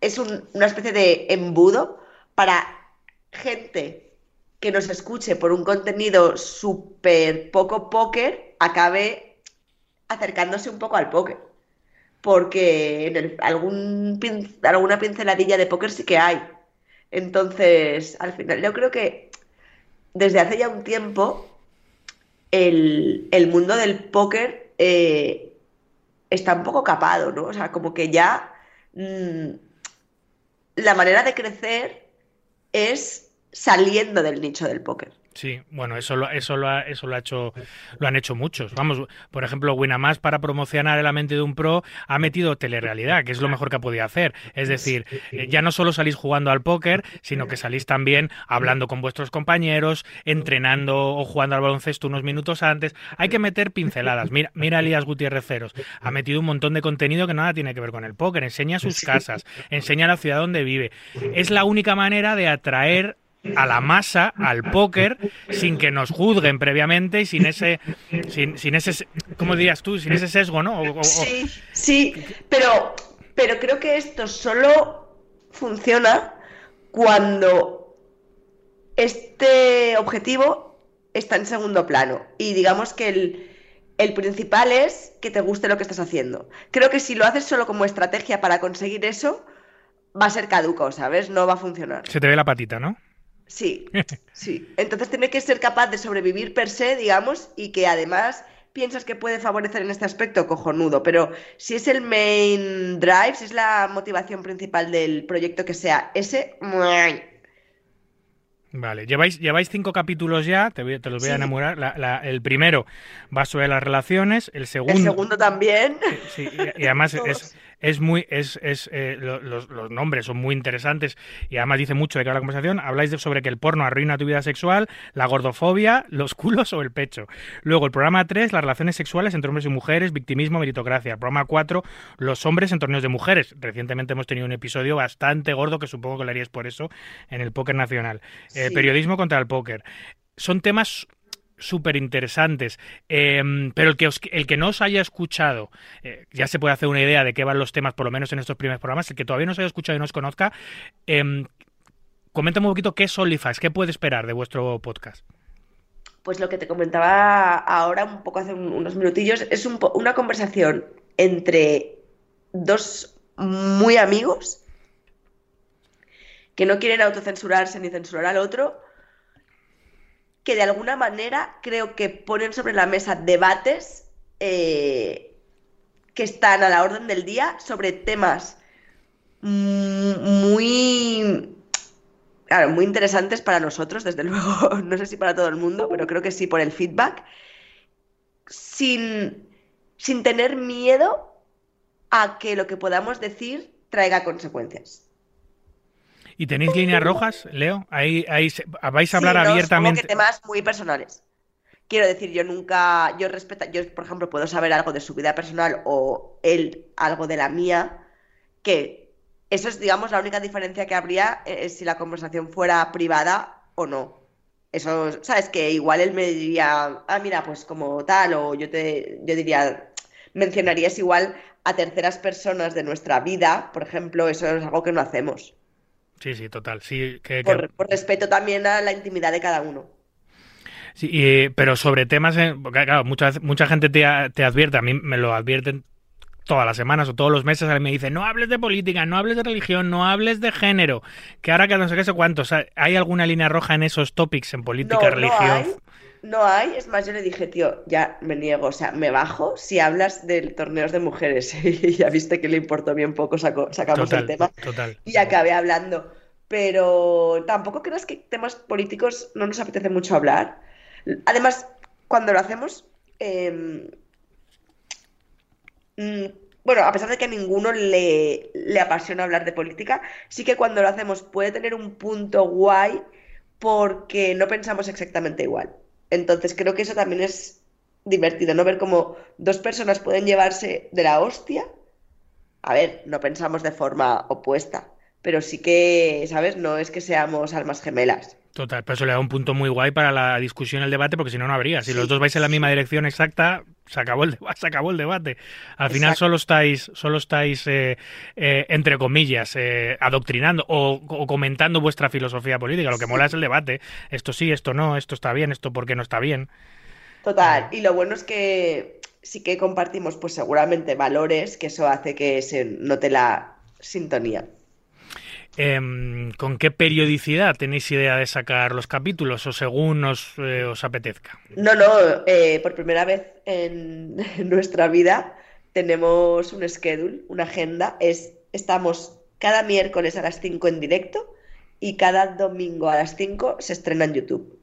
es un- una especie de embudo para gente que nos escuche por un contenido súper poco póker, acabe acercándose un poco al póker. Porque algún alguna pinceladilla de póker sí que hay. Entonces, al final, yo creo que desde hace ya un tiempo el, el mundo del póker eh, está un poco capado, ¿no? O sea, como que ya mm, la manera de crecer es saliendo del nicho del póker. Sí, bueno, eso lo, eso lo ha, eso lo ha hecho, lo han hecho muchos. Vamos, por ejemplo, Winamax para promocionar la mente de un pro ha metido telerealidad, que es lo mejor que ha podido hacer. Es decir, eh, ya no solo salís jugando al póker, sino que salís también hablando con vuestros compañeros, entrenando o jugando al baloncesto unos minutos antes. Hay que meter pinceladas. Mira, mira a Elías Gutiérrez Ceros. Ha metido un montón de contenido que nada tiene que ver con el póker. Enseña sus casas, enseña la ciudad donde vive. Es la única manera de atraer a la masa, al póker, sin que nos juzguen previamente y sin ese, sin, sin ese, ¿cómo dirías tú? Sin ese sesgo, ¿no? O- o- o- Sí, sí, pero, pero creo que esto solo funciona cuando este objetivo está en segundo plano. Y digamos que el, el principal es que te guste lo que estás haciendo. Creo que si lo haces solo como estrategia para conseguir eso, va a ser caduco, ¿sabes? No va a funcionar. se te ve la patita, ¿no? Sí, sí. Entonces tiene que ser capaz de sobrevivir per se, digamos, y que además piensas que puede favorecer en este aspecto, cojonudo. Pero si es el main drive, si es la motivación principal del proyecto que sea ese. Vale, lleváis, lleváis cinco capítulos ya, te, voy- te los voy a enamorar. La- la- el primero va sobre las relaciones, el el segundo... segundo también. Sí, y, y además es, es muy es, es eh, lo- los, los nombres son muy interesantes y además dice mucho de qué habla la conversación. Habláis de, sobre que el porno arruina tu vida sexual, la gordofobia, los culos o el pecho. Luego el programa 3, las relaciones sexuales entre hombres y mujeres, victimismo, meritocracia. El programa 4, los hombres en torneos de mujeres. Recientemente hemos tenido un episodio bastante gordo que supongo que lo haríais por eso en el póker nacional. Eh. Periodismo contra el póker. Son temas súper interesantes, Em, pero el que, os- el que no os haya escuchado, eh, ya se puede hacer una idea de qué van los temas, por lo menos en estos primeros programas, el que todavía no os haya escuchado y no os conozca, eh, coméntame un poquito qué es OnlyFans, qué puede esperar de vuestro podcast. Pues lo que te comentaba ahora, un poco hace un- unos minutillos, es un una conversación entre dos muy amigos que no quieren autocensurarse ni censurar al otro, que de alguna manera creo que ponen sobre la mesa debates eh, que están a la orden del día sobre temas mm, muy muy interesantes para nosotros, desde luego, no sé si para todo el mundo, pero creo que sí por el feedback, sin, sin tener miedo a que lo que podamos decir traiga consecuencias. ¿Y tenéis líneas rojas, Leo? Ahí, ahí vais a Sí, hablar no, abiertamente. que temas muy personales. Quiero decir, yo nunca, yo respeto, yo por ejemplo puedo saber algo de su vida personal o él algo de la mía, que eso es, digamos, la única diferencia que habría eh, si la conversación fuera privada o no. Eso, sabes, que igual él me diría, ah, mira, pues como tal, o yo te, yo diría, mencionarías igual a terceras personas de nuestra vida, por ejemplo, eso es algo que no hacemos. Sí, sí, total. Sí, que- que- Por, respeto también a la intimidad de cada uno. Sí, y- pero sobre temas, en- porque claro, mucha, mucha gente te, te advierte, a mí me lo advierten todas las semanas o todos los meses, a mí me dicen, no hables de política, no hables de religión, no hables de género, que ahora que no sé qué sé cuánto, o sea, ¿hay alguna línea roja en esos topics, en política, No, religión? no hay, no hay. Es más, yo le dije, tío, ya me niego, o sea, me bajo si hablas de torneos de mujeres. Y ya viste que le importó bien poco, sacamos Total, el tema total. y acabé hablando. Pero tampoco creas que temas políticos no nos apetece mucho hablar. Además, cuando lo hacemos, eh, mm, bueno, a pesar de que a ninguno le, le apasiona hablar de política, sí que cuando lo hacemos puede tener un punto guay porque no pensamos exactamente igual. Entonces creo que eso también es divertido, ¿no? Ver cómo dos personas pueden llevarse de la hostia. A ver, no pensamos de forma opuesta, pero sí que, ¿sabes? No es que seamos almas gemelas. Total, pero eso le da un punto muy guay para la discusión, el debate, porque si no, no habría. Si Sí, los dos vais en la sí. misma dirección exacta, se acabó el debate. Se acabó el debate. Al final solo estáis, solo estáis eh, eh, entre comillas, eh, adoctrinando o, o comentando vuestra filosofía política. Lo que mola es el debate. Esto sí, esto no, esto está bien, esto por qué no está bien. Total, y lo bueno es que sí que compartimos pues seguramente valores, que eso hace que se note la sintonía. Em, ¿Con qué periodicidad tenéis idea de sacar los capítulos o según os, eh, os apetezca? No, no, eh, por primera vez en, en nuestra vida tenemos un schedule, una agenda. Es, estamos cada miércoles a las 5 en directo y cada domingo a las 5 se estrena en YouTube.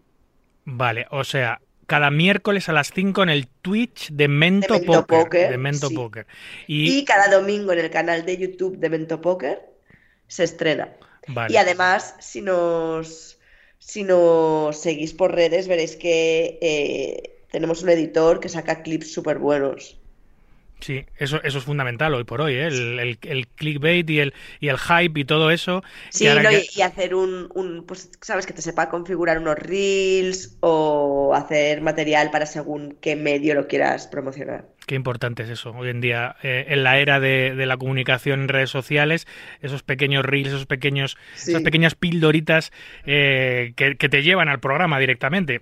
Vale, o sea, cada miércoles a las 5 en el Twitch de Mento, De Mento Poker. Poker, de Mento sí. Poker. Y, Y, cada domingo en el canal de YouTube de Mento Poker se estrena. vale. Y además, si nos, si nos seguís por redes, veréis que eh, tenemos un editor que saca clips súper buenos. Sí, eso, eso es fundamental hoy por hoy, ¿eh? el, el- el clickbait y el, y el hype y todo eso. Sí, ¿no? que- Y, y hacer un, un, pues, sabes, que te sepa configurar unos reels o hacer material para según qué medio lo quieras promocionar. Qué importante es eso hoy en día, eh, en la era de, de la comunicación en redes sociales, esos pequeños reels, esos pequeños, Sí. esas pequeñas pildoritas eh, que, que te llevan al programa directamente.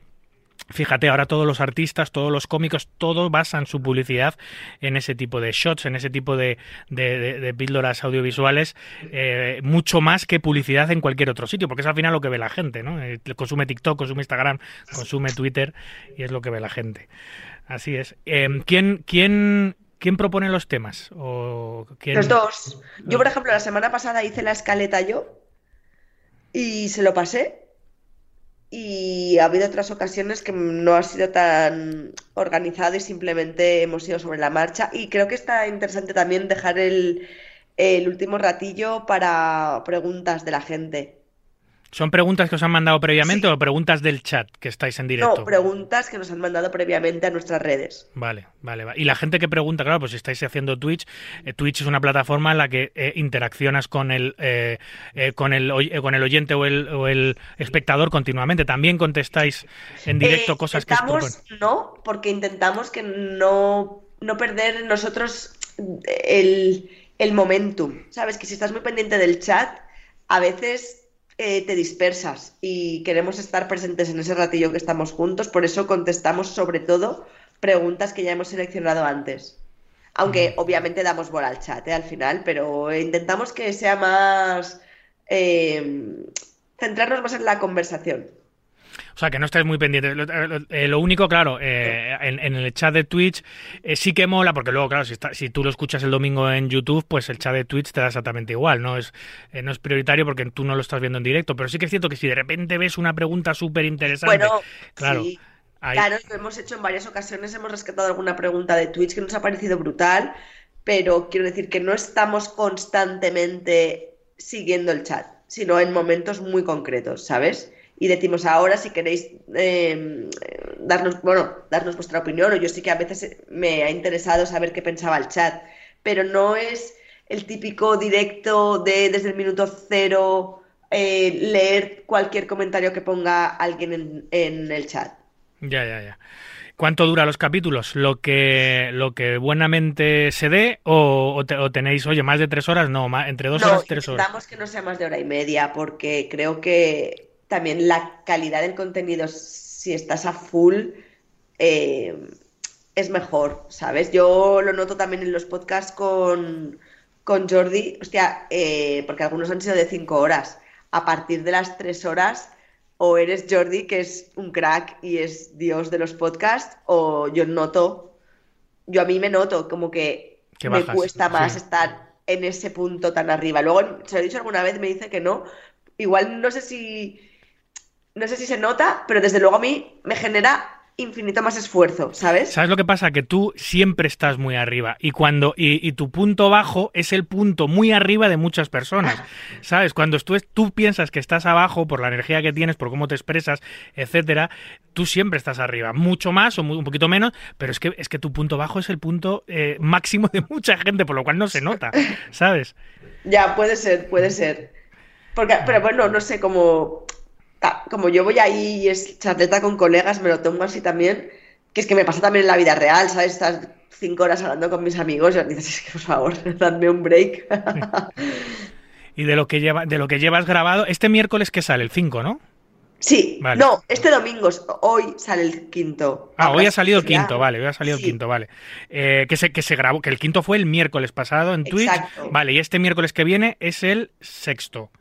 Fíjate, ahora todos los artistas, todos los cómicos, todos basan su publicidad en ese tipo de shots, en ese tipo de, de- de- de píldoras audiovisuales, eh, mucho más que publicidad en cualquier otro sitio, porque es al final lo que ve la gente, ¿no? Eh, consume TikTok, consume Instagram, consume Twitter y es lo que ve la gente. Así es. Eh, ¿quién, quién, ¿Quién propone los temas? ¿O quién- Los dos. Yo, por ejemplo, la semana pasada hice la escaleta yo y se lo pasé. Y ha habido otras ocasiones que no ha sido tan organizado y simplemente hemos ido sobre la marcha. Y creo que está interesante también dejar el, el último ratillo para preguntas de la gente. ¿Son preguntas que os han mandado previamente Sí. o preguntas del chat que estáis en directo? No, preguntas que nos han mandado previamente a nuestras redes. Vale, vale, vale. Y la gente que pregunta, claro, pues si estáis haciendo Twitch, eh, Twitch es una plataforma en la que eh, interaccionas con el eh, con el con el oyente o el, o el espectador continuamente. También contestáis en directo cosas que os estamos, no, porque intentamos que no, no perder nosotros el, el momentum. Sabes que si estás muy pendiente del chat, a veces eh, te dispersas y queremos estar presentes en ese ratillo que estamos juntos, por eso contestamos sobre todo preguntas que ya hemos seleccionado antes. Aunque obviamente damos bola al chat eh, al final, pero intentamos que sea más... eh, centrarnos más en la conversación. O sea, que no estáis muy pendientes. Lo, eh, lo único, claro, eh, en, en el chat de Twitch eh, sí que mola, porque luego, claro, si, está- si tú lo escuchas el domingo en YouTube, pues el chat de Twitch te da exactamente igual. No es, eh, no es prioritario porque tú no lo estás viendo en directo. Pero sí que es cierto que si de repente ves una pregunta súper interesante, Bueno, claro, sí. ahí- Claro, lo hemos hecho en varias ocasiones, hemos rescatado alguna pregunta de Twitch que nos ha parecido brutal, pero quiero decir que no estamos constantemente siguiendo el chat, sino en momentos muy concretos, ¿sabes? Y decimos ahora si queréis eh, darnos, bueno, darnos vuestra opinión, o yo sí que a veces me ha interesado saber qué pensaba el chat, pero no es el típico directo de desde el minuto cero eh, leer cualquier comentario que ponga alguien en, en el chat. Ya, ya, ya. ¿Cuánto dura los capítulos? ¿Lo que, lo que buenamente se dé? ¿O, o te- o tenéis, oye, más de tres horas? No, ma- entre dos No, horas tres horas. intentamos que no sea más de hora y media, porque creo que también la calidad del contenido, si estás a full, eh, es mejor, ¿sabes? Yo lo noto también en los podcasts con, con Jordi, hostia, eh, porque algunos han sido de cinco horas. A partir de las tres horas, o eres Jordi, que es un crack y es Dios de los podcasts, o yo noto, yo a mí me noto como que Que me cuesta más sí. estar en ese punto tan arriba. Luego, se lo he dicho alguna vez, me dice que no. Igual no sé si, no sé si se nota, pero desde luego a mí me genera infinito más esfuerzo, ¿sabes? ¿Sabes lo que pasa? Que tú siempre estás muy arriba y cuando y, y tu punto bajo es el punto muy arriba de muchas personas, ¿sabes? Cuando tú, tú piensas que estás abajo por la energía que tienes, por cómo te expresas, etcétera, tú siempre estás arriba, mucho más o muy- un poquito menos, pero es que es que tu punto bajo es el punto eh, máximo de mucha gente, por lo cual no se nota, ¿sabes? Ya, puede ser, puede ser. Porque, pero bueno, no sé, como, ta- como yo voy ahí y es charleta con colegas, me lo tomo así también, que es que me pasa también en la vida real, ¿sabes? Estás cinco horas hablando con mis amigos y dices, es que por favor, dadme un break. Y de lo que lleva, de lo que llevas grabado, este miércoles que sale, el 5, ¿no? Sí, Vale. no, este domingo, hoy sale el quinto. Ah, hoy ha salido el quinto, vale, hoy ha salido el quinto, vale. Eh, que, se, que se grabó, que el quinto fue el miércoles pasado en Twitch. Exacto. Vale, y este miércoles que viene es el sexto.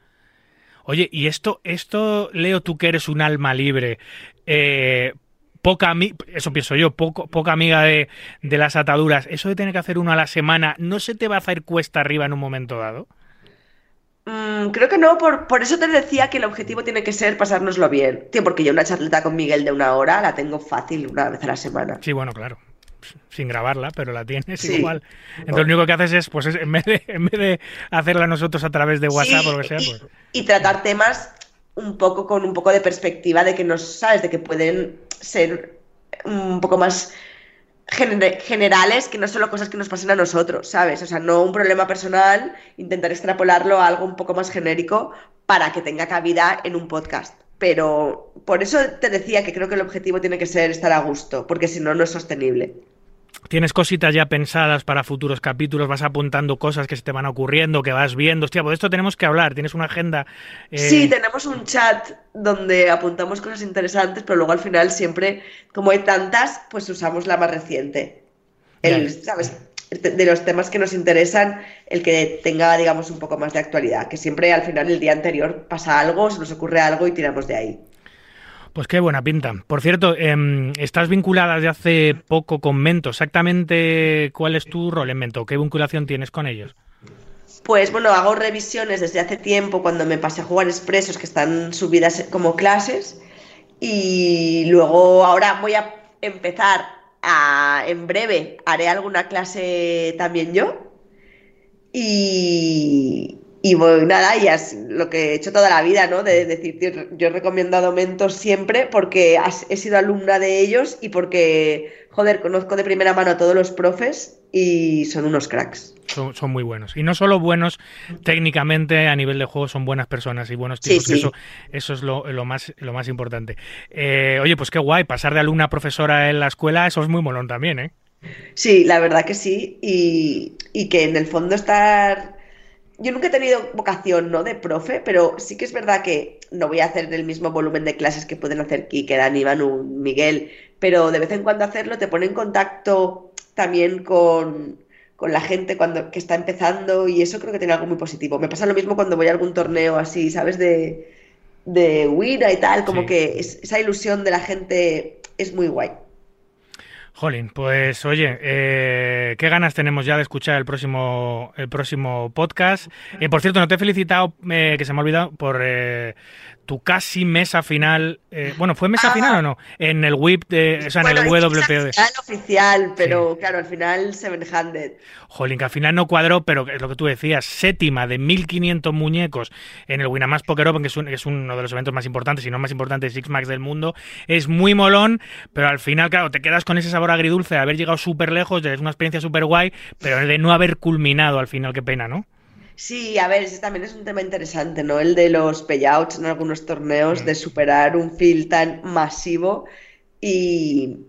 Oye, y esto, esto, Leo, tú que eres un alma libre, eh, poca eso pienso yo, poco, poca amiga de, de las ataduras, eso de tener que hacer uno a la semana, ¿no se te va a hacer cuesta arriba en un momento dado? Mm, creo que no, por, por eso te decía que el objetivo tiene que ser pasárnoslo bien. Tío, porque yo una charleta con Miguel de una hora la tengo fácil una vez a la semana. Sí, bueno, claro. Sin grabarla, pero la tienes Sí. igual. Entonces lo único que haces es, pues es- en, vez de, en vez de hacerla nosotros a través de WhatsApp Sí, o lo que sea, y, pues. y tratar temas un poco con un poco de perspectiva de que no sabes, de que pueden ser un poco más gener- generales, que no solo cosas que nos pasen a nosotros, ¿sabes? O sea, no un problema personal, intentar extrapolarlo a algo un poco más genérico para que tenga cabida en un podcast. Pero por eso te decía que creo que el objetivo tiene que ser estar a gusto, porque si no, no es sostenible. ¿Tienes cositas ya pensadas para futuros capítulos? ¿Vas apuntando cosas que se te van ocurriendo, que vas viendo? Hostia, pues de esto tenemos que hablar. ¿Tienes una agenda? eh, Sí, tenemos un chat donde apuntamos cosas interesantes, pero luego al final siempre, como hay tantas, pues usamos la más reciente. El. ¿sabes? De los temas que nos interesan, el que tenga, digamos, un poco más de actualidad. Que siempre al final, el día anterior, pasa algo, se nos ocurre algo y tiramos de ahí. Pues qué buena pinta. Por cierto, em, estás vinculada desde hace poco con Mento. Exactamente cuál es tu rol en Mento. ¿Qué vinculación tienes con ellos? Pues bueno, hago revisiones desde hace tiempo cuando me pasé a jugar expresos que están subidas como clases y luego ahora voy a empezar a, en breve, haré alguna clase también yo y, y voy, nada, y es lo que he hecho toda la vida, ¿no? De decir, tío, yo he recomendado Mentos siempre porque he sido alumna de ellos y porque, joder, conozco de primera mano a todos los profes y son unos cracks. Son, son muy buenos. Y no solo buenos técnicamente a nivel de juego, son buenas personas y buenos tipos. sí. Eso, eso es lo, lo más, lo más importante. Eh, oye, pues qué guay. Pasar de alumna a profesora en la escuela, eso es muy molón también, ¿eh? Sí, la verdad que sí. Y, y que en el fondo estar. Yo nunca he tenido vocación, ¿no? De profe, pero sí que es verdad que no voy a hacer el mismo volumen de clases que pueden hacer Kike, Dani, Manu, Miguel, pero de vez en cuando hacerlo te pone en contacto también con, con la gente cuando, que está empezando y eso creo que tiene algo muy positivo. Me pasa lo mismo cuando voy a algún torneo así, ¿sabes? De, de Wira y tal, como Sí. que es- esa ilusión de la gente es muy guay. Jolín, pues oye, eh, qué ganas tenemos ya de escuchar el próximo, el próximo podcast. Eh, por cierto, no te he felicitado, eh, que se me ha olvidado, por eh, tu casi mesa final. eh, bueno, ¿fue mesa Ah. final o no? En el WIP, de, o sea, en el WPOD. oficial, pero claro, al final seven-handed. Jolín, que al final no cuadró, pero es lo que tú decías, séptima de 1500 muñecos en el Winamax Poker Open, que es, un- que es uno de los eventos más importantes, si no más importante de Six Max del mundo. Es muy molón, pero al final, claro, te quedas con ese sabor agridulce de haber llegado súper lejos, de- es una experiencia súper guay, pero de no haber culminado al final, qué pena, ¿no? Sí, a ver, ese también es un tema interesante, ¿no? El de los payouts en algunos torneos, Mm. de superar un field tan masivo y,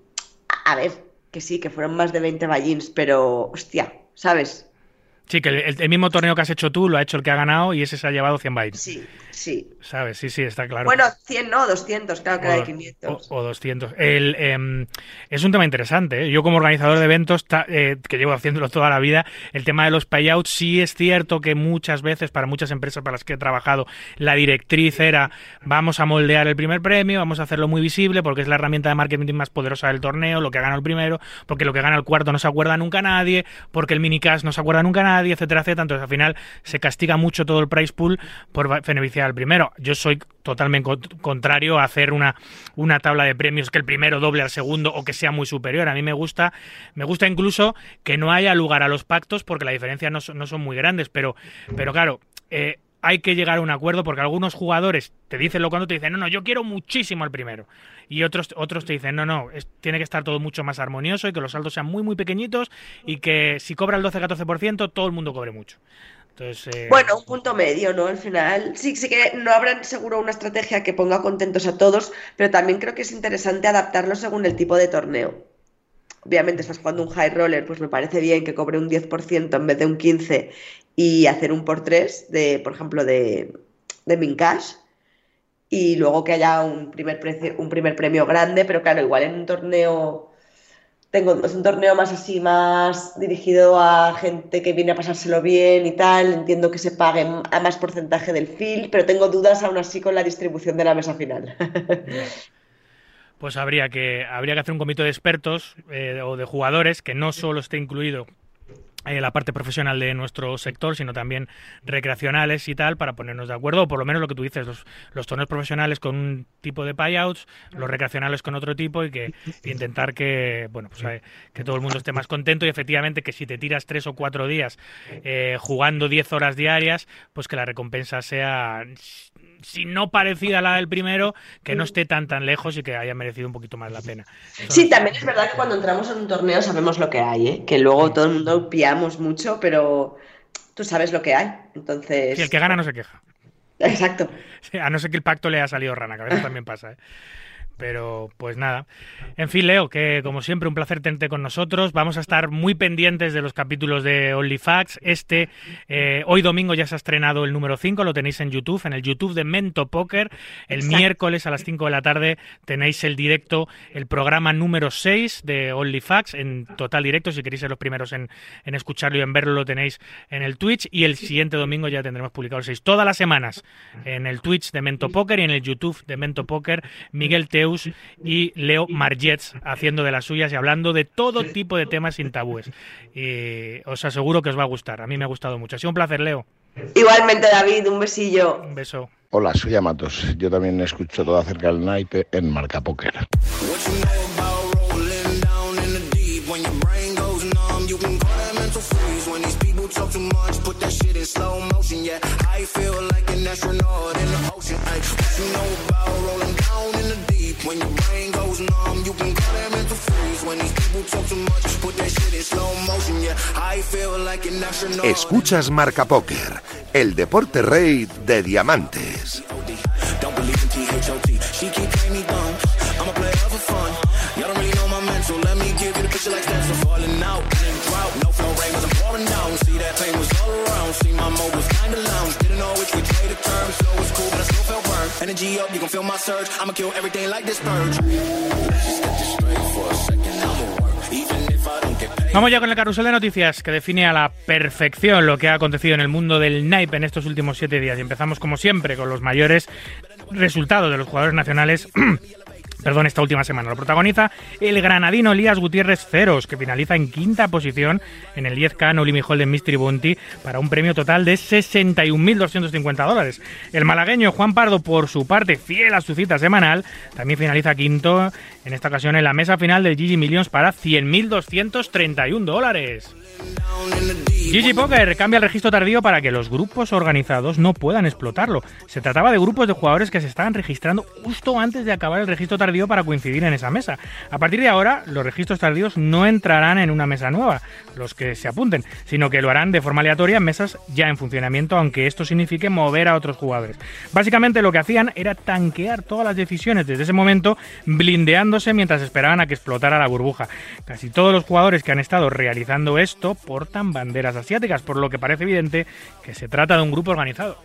a ver, que sí, que fueron más de 20 ballins, pero, hostia, ¿sabes? Sí, que el, el mismo torneo que has hecho tú lo ha hecho el que ha ganado y ese se ha llevado 100 bytes. Sí, sí. ¿Sabes? Sí, sí, está claro. Bueno, 100 no, 200, claro que O- 500. O, o 200. El, em, es un tema interesante. ¿eh? Yo como organizador de eventos, ta- eh, que llevo haciéndolo toda la vida, el tema de los payouts sí es cierto que muchas veces para muchas empresas para las que he trabajado, la directriz era vamos a moldear el primer premio, vamos a hacerlo muy visible porque es la herramienta de marketing más poderosa del torneo, lo que ha ganado el primero, porque lo que gana el cuarto no se acuerda nunca nadie, porque el minicast no se acuerda nunca nadie, etcétera, etcétera. Entonces al final se castiga mucho todo el price pool por beneficiar al primero. Yo soy totalmente con- contrario a hacer una, una tabla de premios que el primero doble al segundo o que sea muy superior. A mí me gusta, me gusta incluso que no haya lugar a los pactos porque la diferencia no, son- no son muy grandes, pero, pero claro, eh, hay que llegar a un acuerdo porque algunos jugadores te dicen lo cuando te dicen, no, no, yo quiero muchísimo el primero. Y otros, otros te dicen, no, no, tiene que estar todo mucho más armonioso y que los saldos sean muy, muy pequeñitos y que si cobra el 12-14% todo el mundo cobre mucho. Entonces, eh, Bueno, un punto medio, ¿no? Al final, sí, sí que no habrán seguro una estrategia que ponga contentos a todos, pero también creo que es interesante adaptarlo según el tipo de torneo. Obviamente estás jugando un high roller, pues me parece bien que cobre un 10% en vez de un 15% y hacer un por 3 de, por ejemplo, de, de min cash y luego que haya un primer precio, un primer premio grande, pero claro, igual en un torneo tengo, es un torneo más así, más dirigido a gente que viene a pasárselo bien y tal. Entiendo que se pague a más porcentaje del field, pero tengo dudas aún así con la distribución de la mesa final. pues habría que, habría que hacer un comité de expertos eh, o de jugadores que no solo esté incluido eh, la parte profesional de nuestro sector, sino también recreacionales y tal, para ponernos de acuerdo, o por lo menos lo que tú dices, los, los torneos profesionales con un tipo de payouts, los recreacionales con otro tipo, y que y intentar que, bueno, pues eh, que todo el mundo esté más contento y efectivamente que si te tiras tres o cuatro días eh, jugando 10 horas diarias, pues que la recompensa sea si no parecida a la del primero, que no esté tan tan lejos y que haya merecido un poquito más la pena. Sí, también es verdad que cuando entramos en un torneo sabemos lo que hay, ¿eh? Que luego todo el mundo piamos mucho, pero tú sabes lo que hay. Entonces. Sí, el que gana no se queja. Exacto. Sí, A no ser que el pacto le haya salido rana, que a veces también pasa, ¿eh? Pero pues nada. En fin, Leo, que como siempre un placer tenerte con nosotros. Vamos a estar muy pendientes de los capítulos de OnlyFacts. Este, eh, hoy domingo ya se ha estrenado el número 5, lo tenéis en YouTube, en el YouTube de Mento Poker. El Exacto. miércoles a las 5 de la tarde tenéis el directo, el programa número 6 de OnlyFacts, en total directo. Si queréis ser los primeros en, en escucharlo y en verlo, lo tenéis en el Twitch. Y el siguiente domingo ya tendremos publicado el 6. Todas las semanas en el Twitch de Mento Poker y en el YouTube de Mento Poker, Miguel Teus y Leo Margets haciendo de las suyas y hablando de todo tipo de temas sin tabúes. Y os aseguro que os va a gustar. A mí me ha gustado mucho. Ha sido un placer, Leo. Igualmente, David, un besillo. Un beso. Hola, soy Amatos. Yo también escucho todo acerca del naipe en Marca Póker. Escuchas Marca Póker, el deporte rey de diamantes. You my surge. I'ma kill everything like this. Vamos ya con el carrusel de noticias que define a la perfección lo que ha acontecido en el mundo del naipe en estos últimos siete días. Y empezamos, como siempre, con los mayores resultados de los jugadores nacionales. Perdón, esta última semana lo protagoniza el granadino Elías Gutiérrez Ceros, que finaliza en quinta posición en el 10K No Limit Hold'em Mystery Bounty para un premio total de 61.250 dólares. El malagueño Juan Pardo, por su parte, fiel a su cita semanal, también finaliza quinto, en esta ocasión en la mesa final del Gigi Millions para 100.231 dólares. GG Poker cambia el registro tardío para que los grupos organizados no puedan explotarlo. Se trataba de grupos de jugadores que se estaban registrando justo antes de acabar el registro tardío para coincidir en esa mesa. A partir de ahora, los registros tardíos no entrarán en una mesa nueva, los que se apunten, sino que lo harán de forma aleatoria en mesas ya en funcionamiento, aunque esto signifique mover a otros jugadores. Básicamente lo que hacían era tanquear todas las decisiones desde ese momento, blindeándose mientras esperaban a que explotara la burbuja. Casi todos los jugadores que han estado realizando esto portan banderas asiáticas, por lo que parece evidente que se trata de un grupo organizado.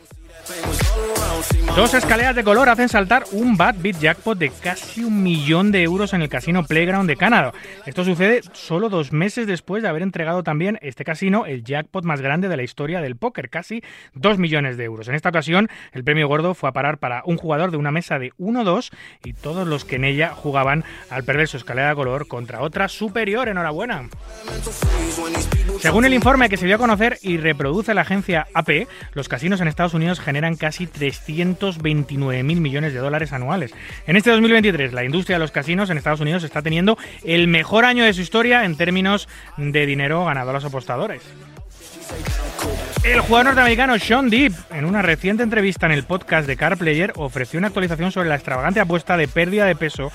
Dos escaleras de color hacen saltar un Bad Beat Jackpot de casi un millón de euros en el casino Playground de Canadá. Esto sucede solo dos meses después de haber entregado también este casino el jackpot más grande de la historia del póker, casi dos millones de euros. En esta ocasión, el premio gordo fue a parar para un jugador de una mesa de 1-2 y todos los que en ella jugaban al perder su escalera de color contra otra superior. Enhorabuena. Según el informe que se dio a conocer y reproduce la agencia AP, los casinos en Estados Unidos generan casi 329 mil millones de dólares anuales. En este 2023, la industria de los casinos en Estados Unidos está teniendo el mejor año de su historia en términos de dinero ganado a los apostadores. El jugador norteamericano Sean Deep, en una reciente entrevista en el podcast de Car Player, ofreció una actualización sobre la extravagante apuesta de pérdida de peso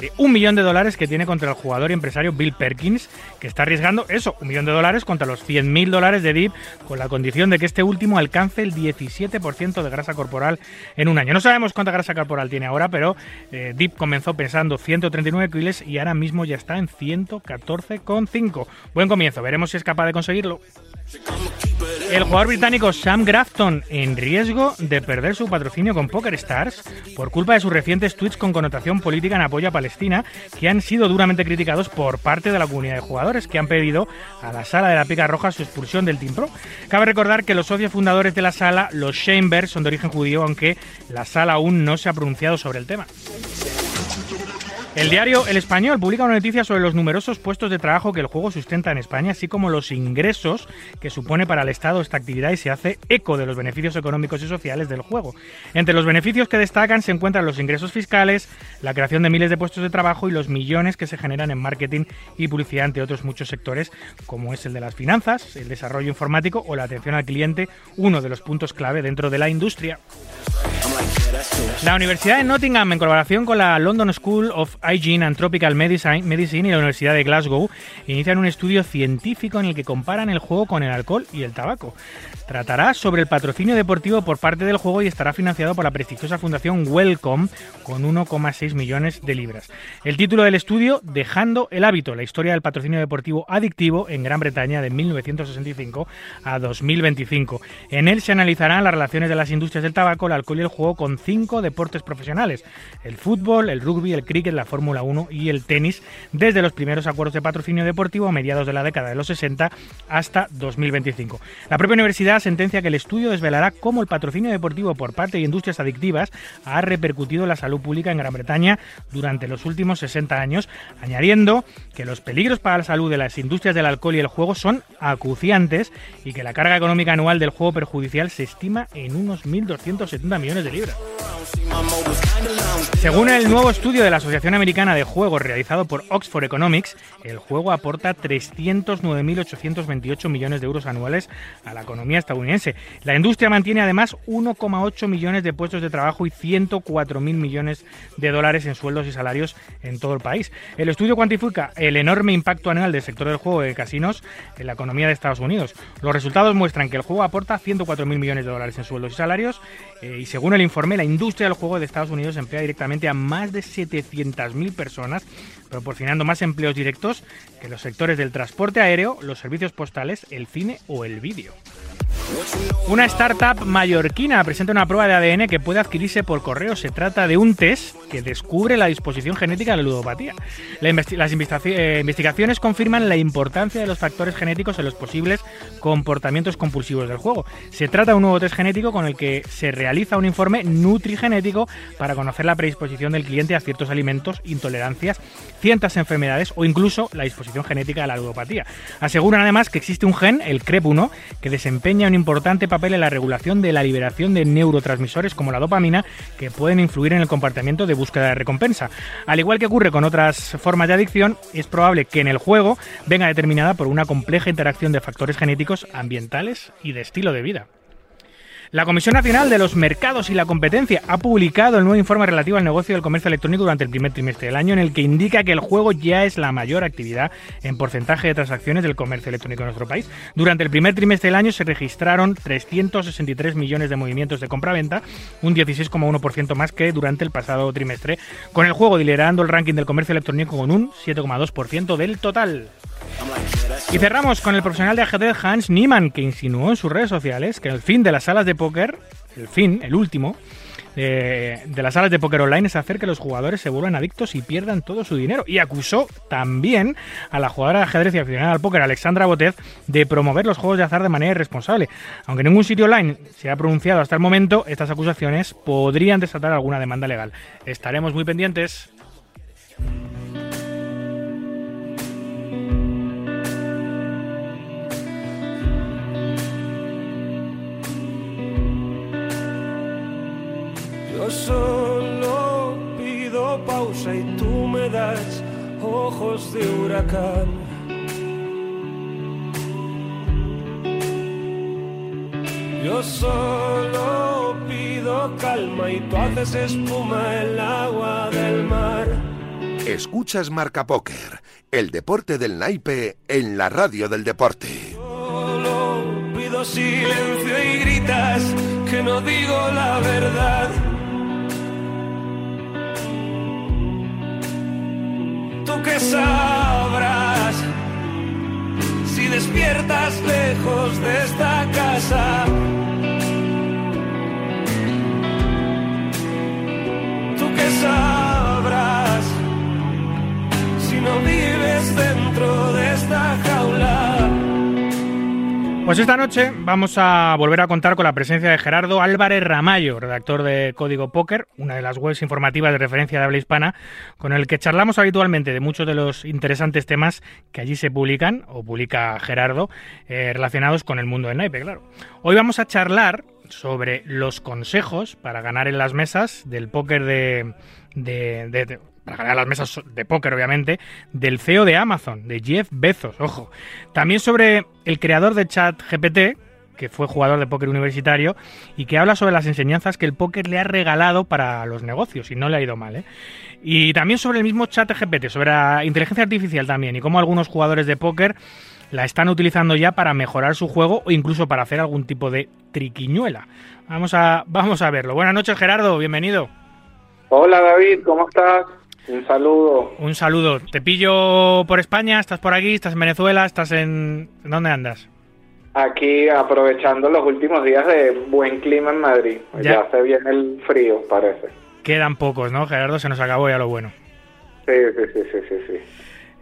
de un millón de dólares que tiene contra el jugador y empresario Bill Perkins, que está arriesgando eso, un millón de dólares contra los 100.000 dólares de Deep, con la condición de que este último alcance el 17% de grasa corporal en un año. No sabemos cuánta grasa corporal tiene ahora, pero eh, Deep comenzó pensando 139 kilos y ahora mismo ya está en 114,5. Buen comienzo, veremos si es capaz de conseguirlo. El jugador británico Sam Grafton en riesgo de perder su patrocinio con Poker Stars por culpa de sus recientes tweets con connotación política en apoyo a Palestina, que han sido duramente criticados por parte de la comunidad de jugadores que han pedido a la sala de la Pica Roja su expulsión del Team Pro. Cabe recordar que los socios fundadores de la sala, los Chambers, son de origen judío, aunque la sala aún no se ha pronunciado sobre el tema. El diario El Español publica una noticia sobre los numerosos puestos de trabajo que el juego sustenta en España, así como los ingresos que supone para el Estado esta actividad y se hace eco de los beneficios económicos y sociales del juego. Entre los beneficios que destacan se encuentran los ingresos fiscales, la creación de miles de puestos de trabajo y los millones que se generan en marketing y publicidad, entre otros muchos sectores, como es el de las finanzas, el desarrollo informático o la atención al cliente, uno de los puntos clave dentro de la industria. La Universidad de Nottingham, en colaboración con la London School of Hygiene and Tropical Medicine, y la Universidad de Glasgow, inician un estudio científico en el que comparan el juego con el alcohol y el tabaco. Tratará sobre el patrocinio deportivo por parte del juego y estará financiado por la prestigiosa fundación Wellcome con 1,6 millones de libras. El título del estudio, Dejando el hábito, la historia del patrocinio deportivo adictivo en Gran Bretaña de 1965 a 2025. En él se analizarán las relaciones de las industrias del tabaco, el alcohol y el juego con cinco deportes profesionales, el fútbol, el rugby, el cricket, la Fórmula 1 y el tenis, desde los primeros acuerdos de patrocinio deportivo a mediados de la década de los 60 hasta 2025. La propia universidad sentencia que el estudio desvelará cómo el patrocinio deportivo por parte de industrias adictivas ha repercutido en la salud pública en Gran Bretaña durante los últimos 60 años, añadiendo que los peligros para la salud de las industrias del alcohol y el juego son acuciantes y que la carga económica anual del juego perjudicial se estima en unos 1.270 millones de libras. Según el nuevo estudio de la Asociación Americana de Juegos realizado por Oxford Economics, el juego aporta 309.828 millones de euros anuales a la economía estadounidense. La industria mantiene además 1,8 millones de puestos de trabajo y 104.000 millones de dólares en sueldos y salarios en todo el país. El estudio cuantifica el enorme impacto anual del sector del juego de casinos en la economía de Estados Unidos. Los resultados muestran que el juego aporta 104.000 millones de dólares en sueldos y salarios eh, y según el informe, la industria del juego de Estados Unidos emplea directamente a más de 700.000 personas, proporcionando más empleos directos que los sectores del transporte aéreo, los servicios postales, el cine o el vídeo. Una startup mallorquina presenta una prueba de ADN que puede adquirirse por correo. Se trata de un test que descubre la disposición genética de la ludopatía. Las eh, investigaciones confirman la importancia de los factores genéticos en los posibles comportamientos compulsivos del juego. Se trata de un nuevo test genético con el que se realiza un informe nutrigenético para conocer la predisposición del cliente a ciertos alimentos, intolerancias, ciertas enfermedades o incluso la disposición genética de la ludopatía. Aseguran además que existe un gen, el CREP1, que desempeña un importante papel en la regulación de la liberación de neurotransmisores como la dopamina que pueden influir en el comportamiento de búsqueda de recompensa. Al igual que ocurre con otras formas de adicción, es probable que en el juego venga determinada por una compleja interacción de factores genéticos, ambientales y de estilo de vida. La Comisión Nacional de los Mercados y la Competencia ha publicado el nuevo informe relativo al negocio del comercio electrónico durante el primer trimestre del año, en el que indica que el juego ya es la mayor actividad en porcentaje de transacciones del comercio electrónico en nuestro país. Durante el primer trimestre del año se registraron 363 millones de movimientos de compra-venta, un 16,1% más que durante el pasado trimestre, con el juego liderando el ranking del comercio electrónico con un 7,2% del total. Y cerramos con el profesional de ajedrez Hans Niemann, que insinuó en sus redes sociales que el fin de las salas de póker, el fin, el último, eh, de las salas de póker online es hacer que los jugadores se vuelvan adictos y pierdan todo su dinero. Y acusó también a la jugadora de ajedrez y aficionada al póker, Alexandra Botez, de promover los juegos de azar de manera irresponsable. Aunque ningún sitio online se ha pronunciado hasta el momento, estas acusaciones podrían desatar alguna demanda legal. Estaremos muy pendientes. Solo pido pausa y tú me das ojos de huracán. Yo solo pido calma y tú haces espuma el agua del mar. Escuchas Marca Póker, el deporte del naipe en la radio del deporte. Solo pido silencio y gritas que no digo la verdad. Tú que sabrás si despiertas lejos de esta casa. Tú que sabrás si no vives dentro de esta jaula. Pues esta noche vamos a volver a contar con la presencia de Gerardo Álvarez Ramayo, redactor de Código Póker, una de las webs informativas de referencia de habla hispana, con el que charlamos habitualmente de muchos de los interesantes temas que allí se publican, o publica Gerardo, eh, relacionados con el mundo del naipe, claro. Hoy vamos a charlar sobre los consejos para ganar en las mesas del póker de, de- de- de- para ganar las mesas de póker, obviamente, del CEO de Amazon, de Jeff Bezos, ojo. También sobre el creador de ChatGPT, que fue jugador de póker universitario, y que habla sobre las enseñanzas que el póker le ha regalado para los negocios, y no le ha ido mal, ¿eh? Y también sobre el mismo ChatGPT, sobre la inteligencia artificial también, y cómo algunos jugadores de póker la están utilizando ya para mejorar su juego o incluso para hacer algún tipo de triquiñuela. Vamos a, vamos a verlo. Buenas noches, Gerardo, bienvenido. Hola David, ¿cómo estás? Un saludo. Un saludo. ¿Te pillo por España? ¿Estás por aquí? ¿Estás en Venezuela? ¿Estás en... ¿en ¿Dónde andas? Aquí aprovechando los últimos días de buen clima en Madrid. Ya. Ya, se viene el frío, parece. Quedan pocos, ¿no, Gerardo? Se nos acabó ya lo bueno. Sí, sí, sí, sí, sí. sí.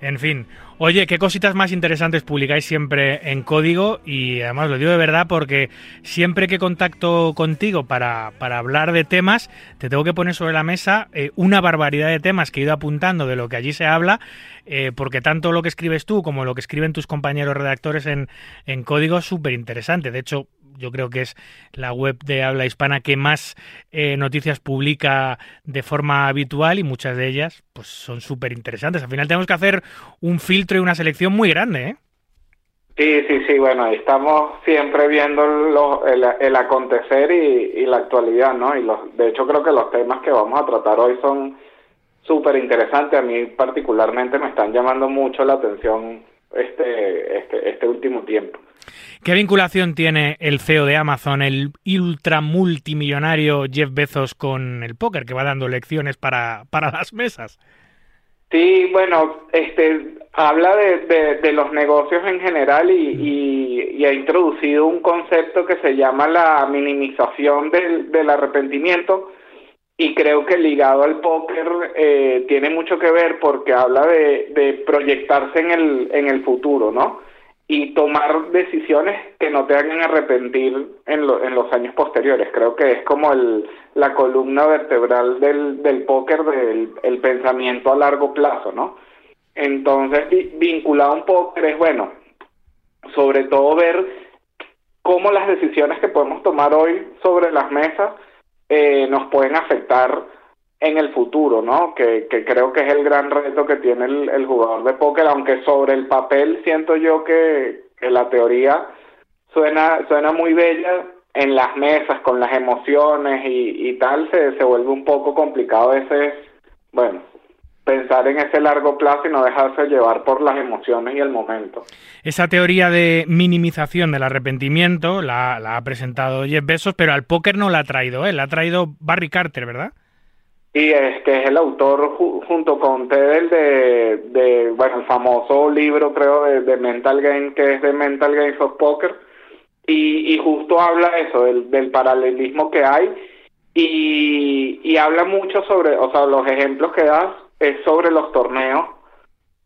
En fin. Oye, ¿qué cositas más interesantes publicáis siempre en código? Y además lo digo de verdad porque siempre que contacto contigo para, para hablar de temas, te tengo que poner sobre la mesa eh, una barbaridad de temas que he ido apuntando de lo que allí se habla, eh, porque tanto lo que escribes tú como lo que escriben tus compañeros redactores en, en código es súper interesante. De hecho, yo creo que es la web de habla hispana que más eh, noticias publica de forma habitual y muchas de ellas pues son súper interesantes. Al final tenemos que hacer un filtro y una selección muy grande, ¿eh? Sí, sí, sí, bueno, estamos siempre viendo lo- el, el acontecer y, y la actualidad, ¿no? Y los, de hecho creo que los temas que vamos a tratar hoy son súper interesantes. A mí particularmente me están llamando mucho la atención este, este, este último tiempo. ¿Qué vinculación tiene el CEO de Amazon, el ultra multimillonario Jeff Bezos, con el póker, que va dando lecciones para, para las mesas? Sí, bueno, este habla de, de, de los negocios en general y, y- y ha introducido un concepto que se llama la minimización del, del arrepentimiento y creo que ligado al póker eh, tiene mucho que ver porque habla de, de proyectarse en el, en el futuro, ¿no? Y tomar decisiones que no te hagan arrepentir en, lo- en los años posteriores. Creo que es como el, la columna vertebral del, del póker, del el pensamiento a largo plazo, ¿no? Entonces, vi- vinculado un póker es, bueno, sobre todo ver cómo las decisiones que podemos tomar hoy sobre las mesas eh, nos pueden afectar en el futuro, ¿no? Que, que creo que es el gran reto que tiene el, el jugador de póker, aunque sobre el papel siento yo que, que la teoría suena, suena muy bella, en las mesas, con las emociones y, y tal, se, se vuelve un poco complicado ese, bueno, pensar en ese largo plazo y no dejarse llevar por las emociones y el momento. Esa teoría de minimización del arrepentimiento la, ha presentado Jeff Bezos, pero al póker no la ha traído él, la ha traído Barry Carter, ¿verdad? Y es que es el autor ju- junto con Tedel de, de, bueno, el famoso libro creo de, de Mental Game, que es de Mental Games of Poker, y, y justo habla eso, del, del paralelismo que hay, y, y habla mucho sobre, o sea, los ejemplos que das es sobre los torneos,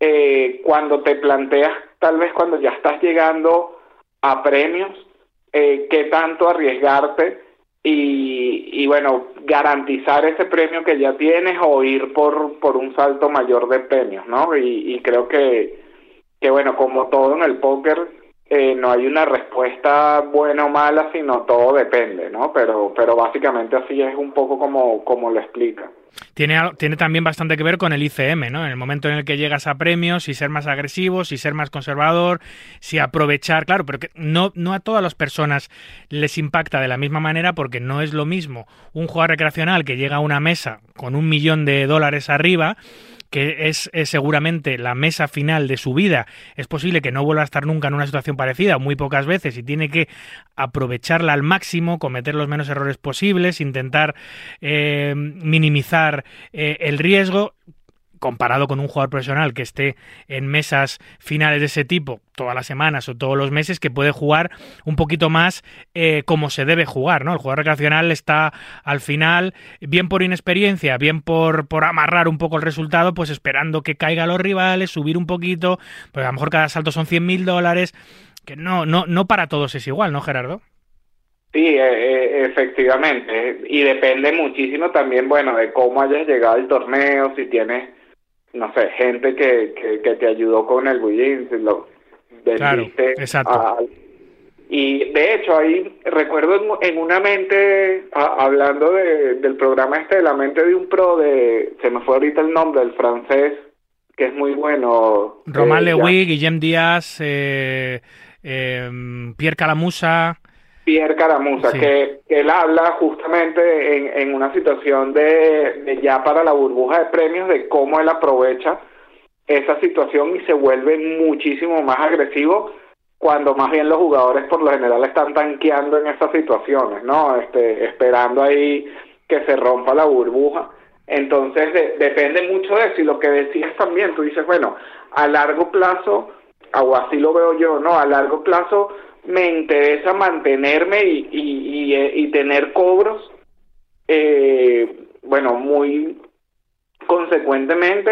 eh, cuando te planteas, tal vez cuando ya estás llegando a premios, eh, qué tanto arriesgarte y, y bueno, garantizar ese premio que ya tienes o ir por, por un salto mayor de premios, ¿no? Y, y creo que, que bueno, como todo en el póker, eh, no hay una respuesta buena o mala, sino todo depende, ¿no? Pero, pero básicamente así es un poco como, como lo explica. Tiene, tiene también bastante que ver con el ICM, ¿no? En el momento en el que llegas a premios, si ser más agresivo, si ser más conservador, si aprovechar, claro, pero que no, no a todas las personas les impacta de la misma manera porque no es lo mismo un jugador recreacional que llega a una mesa con un millón de dólares arriba que es, es seguramente la mesa final de su vida. Es posible que no vuelva a estar nunca en una situación parecida, muy pocas veces, y tiene que aprovecharla al máximo, cometer los menos errores posibles, intentar eh, minimizar eh, el riesgo comparado con un jugador profesional que esté en mesas finales de ese tipo todas las semanas o todos los meses, que puede jugar un poquito más eh, como se debe jugar, ¿no? El jugador recreacional está al final, bien por inexperiencia, bien por, por amarrar un poco el resultado, pues esperando que caigan los rivales, subir un poquito, pues a lo mejor cada salto son 100 mil dólares, que no, no, no para todos es igual, ¿no, Gerardo? Sí, eh, eh, efectivamente. Y depende muchísimo también, bueno, de cómo hayas llegado al torneo, si tienes, no sé, gente que, que, que te ayudó con el bullying, lo Claro, exacto. a- y de hecho, ahí recuerdo en, en una mente, a- hablando de, del programa este de la mente de un pro, de se me fue ahorita el nombre, el francés, que es muy bueno. Román eh, Lewy, Guillem Díaz, eh, eh, Pierre Calamusa. Pierre Caramusa, Sí. que, que él habla justamente en, en una situación de, de ya para la burbuja de premios, de cómo él aprovecha esa situación y se vuelve muchísimo más agresivo cuando más bien los jugadores por lo general están tanqueando en esas situaciones, ¿no? Este, esperando ahí que se rompa la burbuja. Entonces de- depende mucho de eso y lo que decías también, tú dices, bueno, a largo plazo, o así lo veo yo, ¿no? A largo plazo me interesa mantenerme y, y, y, eh, y tener cobros, eh, bueno, muy consecuentemente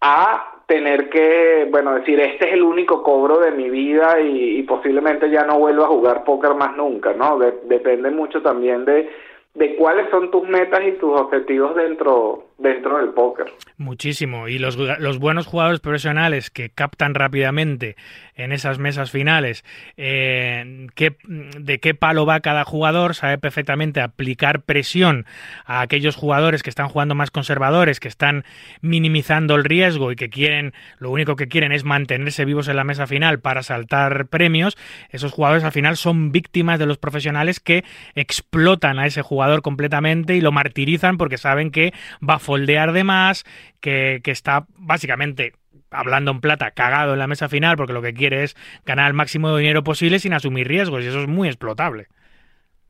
a tener que, bueno, decir, este es el único cobro de mi vida y, posiblemente ya no vuelva a jugar póker más nunca, ¿no? De- depende mucho también de, de cuáles son tus metas y tus objetivos dentro, dentro del póker. Muchísimo. Y los, los buenos jugadores profesionales que captan rápidamente en esas mesas finales eh, de qué palo va cada jugador, sabe perfectamente aplicar presión a aquellos jugadores que están jugando más conservadores, que están minimizando el riesgo y que quieren, lo único que quieren es mantenerse vivos en la mesa final para saltar premios. Esos jugadores al final son víctimas de los profesionales que explotan a ese jugador completamente y lo martirizan porque saben que va a foldear de más, que, que está básicamente hablando en plata, cagado en la mesa final, porque lo que quiere es ganar el máximo de dinero posible sin asumir riesgos, y eso es muy explotable.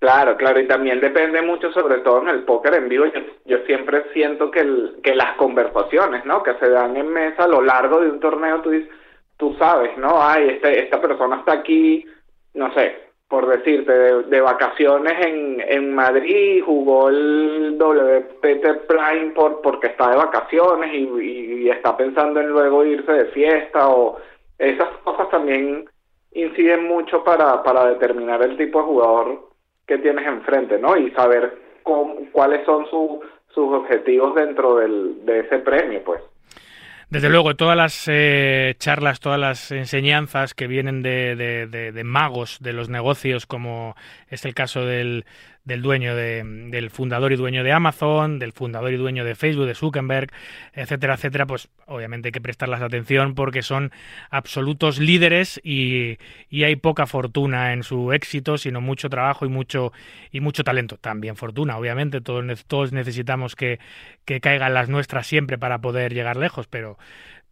Claro, claro, y también depende mucho, sobre todo en el póker en vivo. Yo, yo siempre siento que, que las conversaciones, ¿no? Que se dan en mesa a lo largo de un torneo, tú, tú sabes, ¿no? Ay, este, esta persona está aquí, no sé, por decirte, de, de vacaciones en, en Madrid, jugó el WPT Prime por, porque está de vacaciones y, está pensando en luego irse de fiesta o esas cosas también inciden mucho para, para determinar el tipo de jugador que tienes enfrente, ¿no? Y saber cuáles son su- sus objetivos dentro del, de ese premio, pues. Desde luego, todas las eh, charlas, todas las enseñanzas que vienen de, de- de- de magos de los negocios, como es el caso del, del dueño de- del fundador y dueño de Amazon, del fundador y dueño de Facebook, de Zuckerberg, etcétera, etcétera, pues obviamente hay que prestarlas atención porque son absolutos líderes y, y hay poca fortuna en su éxito, sino mucho trabajo y mucho y mucho talento. También fortuna, obviamente, todos, todos necesitamos que, que caigan las nuestras siempre para poder llegar lejos, pero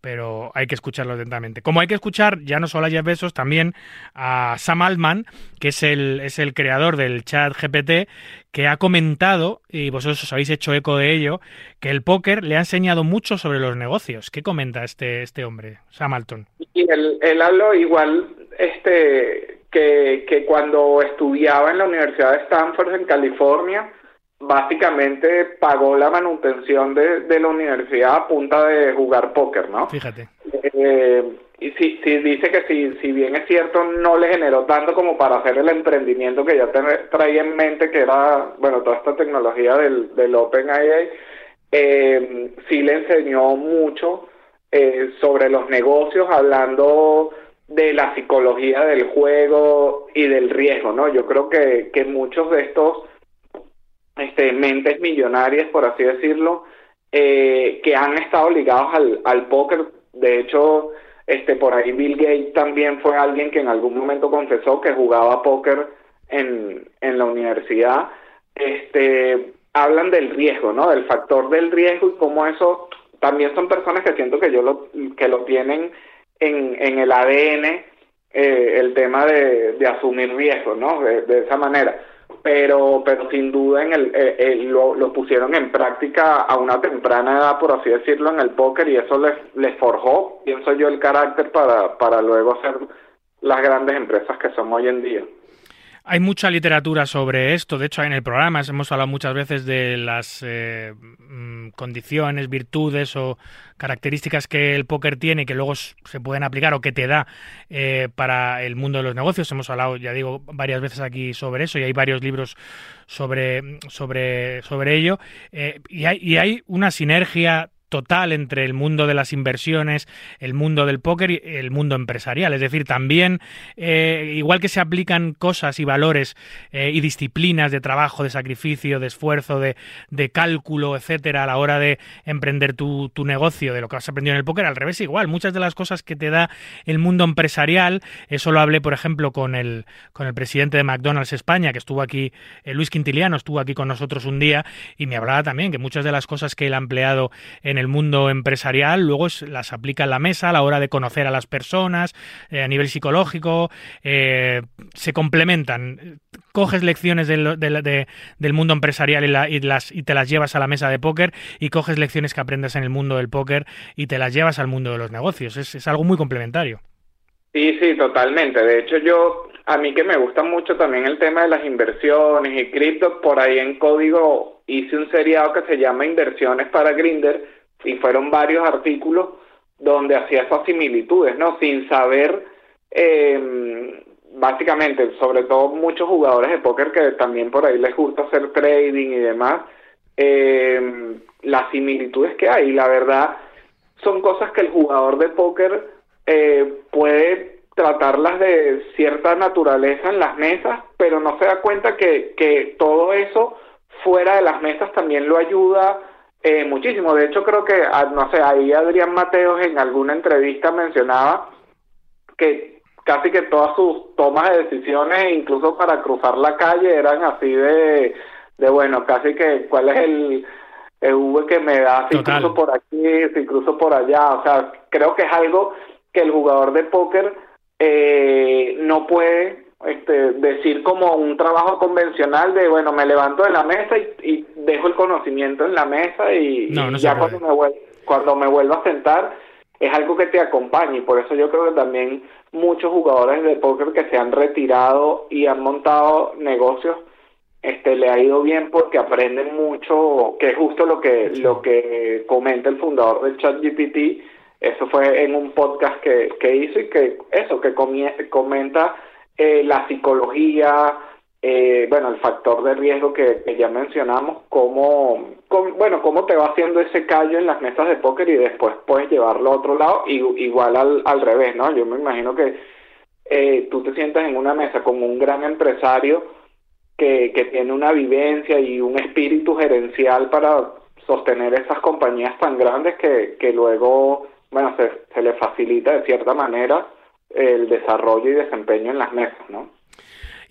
pero hay que escucharlo atentamente. Como hay que escuchar ya no solo a Jeff Bezos, también a Sam Altman, que es el, es el creador del chat GPT, que ha comentado, y vosotros os habéis hecho eco de ello, que el póker le ha enseñado mucho sobre los negocios. ¿Qué comenta este, este hombre, Sam Altman? Y él, él habló igual este que, que cuando estudiaba en la Universidad de Stanford en California, básicamente pagó la manutención de, de la universidad a punta de jugar póker, ¿no? Fíjate. Eh, y sí, sí dice que si, si bien es cierto, no le generó tanto como para hacer el emprendimiento que ya te- traía en mente, que era, bueno, toda esta tecnología del, del OpenAI, eh, sí le enseñó mucho eh, sobre los negocios, hablando de la psicología del juego y del riesgo, ¿no? Yo creo que, que muchos de estos este, mentes millonarias, por así decirlo, eh, que han estado ligados al, al póker. De hecho, este, por ahí Bill Gates también fue alguien que en algún momento confesó que jugaba póker en, en la universidad. Este, hablan del riesgo, ¿no? Del factor del riesgo y cómo eso también son personas que siento que yo lo, que lo tienen en, en el ADN eh, el tema de, de asumir riesgo, ¿no? De, de esa manera pero pero sin duda en el, eh, eh, lo, lo, pusieron en práctica a una temprana edad, por así decirlo, en el póker y eso les, les forjó, pienso yo, el carácter para, para luego ser las grandes empresas que somos hoy en día. Hay mucha literatura sobre esto. De hecho, en el programa hemos hablado muchas veces de las eh, mm, condiciones, virtudes o características que el póker tiene que luego se pueden aplicar o que te da eh, para el mundo de los negocios. Hemos hablado, ya digo, varias veces aquí sobre eso y hay varios libros sobre, sobre, sobre ello. Eh, y, hay, y hay una sinergia total entre el mundo de las inversiones, el mundo del póker y el mundo empresarial. Es decir, también, eh, igual que se aplican cosas y valores eh, y disciplinas de trabajo, de sacrificio, de esfuerzo, de, cálculo, etcétera, a la hora de emprender tu, tu, negocio, de lo que has aprendido en el póker, al revés, igual. Muchas de las cosas que te da el mundo empresarial, eso lo hablé, por ejemplo, con el, con el presidente de McDonald's España, que estuvo aquí, eh, Luis Quintiliano, estuvo aquí con nosotros un día y me hablaba también que muchas de las cosas que él ha empleado en el mundo empresarial, luego las aplica en la mesa a la hora de conocer a las personas, eh, a nivel psicológico, eh, se complementan. Coges lecciones del, del, de, del mundo empresarial y, la, y, las, y te las llevas a la mesa de póker y coges lecciones que aprendes en el mundo del póker y te las llevas al mundo de los negocios. Es, es algo muy complementario. Sí, sí, totalmente. De hecho, yo, a mí que me gusta mucho también el tema de las inversiones y cripto, por ahí en código hice un seriado que se llama Inversiones para Grinder, y fueron varios artículos donde hacía esas similitudes, ¿no? Sin saber, eh, básicamente, sobre todo muchos jugadores de póker que también por ahí les gusta hacer trading y demás, eh, las similitudes que hay. La verdad, son cosas que el jugador de póker eh, puede tratarlas de cierta naturaleza en las mesas, pero no se da cuenta que, que todo eso fuera de las mesas también lo ayuda eh, muchísimo. De hecho, creo que, ah, no sé, ahí Adrián Mateos en alguna entrevista mencionaba que casi que todas sus tomas de decisiones, incluso para cruzar la calle, eran así de, de bueno, casi que cuál es el, el V que me da, si Total. cruzo por aquí, si cruzo por allá. O sea, creo que es algo que el jugador de póker eh, no puede este, decir como un trabajo convencional de, bueno, me levanto de la mesa y, y dejo el conocimiento en la mesa y, no, no y ya cuando me, vuelvo, cuando me vuelvo a sentar es algo que te acompaña. Y por eso yo creo que también muchos jugadores de póker que se han retirado y han montado negocios este le ha ido bien porque aprenden mucho que es justo lo que lo que comenta el fundador del ChatGPT eso fue en un podcast que, que hizo y que eso que comenta eh, la psicología, eh, bueno, el factor de riesgo que, ya mencionamos, cómo, bueno, cómo te va haciendo ese callo en las mesas de póker y después puedes llevarlo a otro lado, y, igual al, al revés, ¿no? Yo me imagino que eh, tú te sientas en una mesa con un gran empresario que, que tiene una vivencia y un espíritu gerencial para sostener esas compañías tan grandes que, que luego, bueno, se le facilita de cierta manera el desarrollo y desempeño en las mesas, ¿no?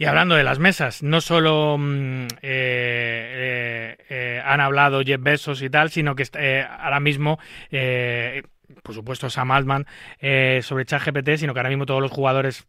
Y hablando de las mesas, no solo mm, eh, eh, eh, han hablado Jeff Bezos y tal, sino que ahora mismo, por supuesto, Sam Altman sobre ChatGPT, sino que ahora mismo todos los jugadores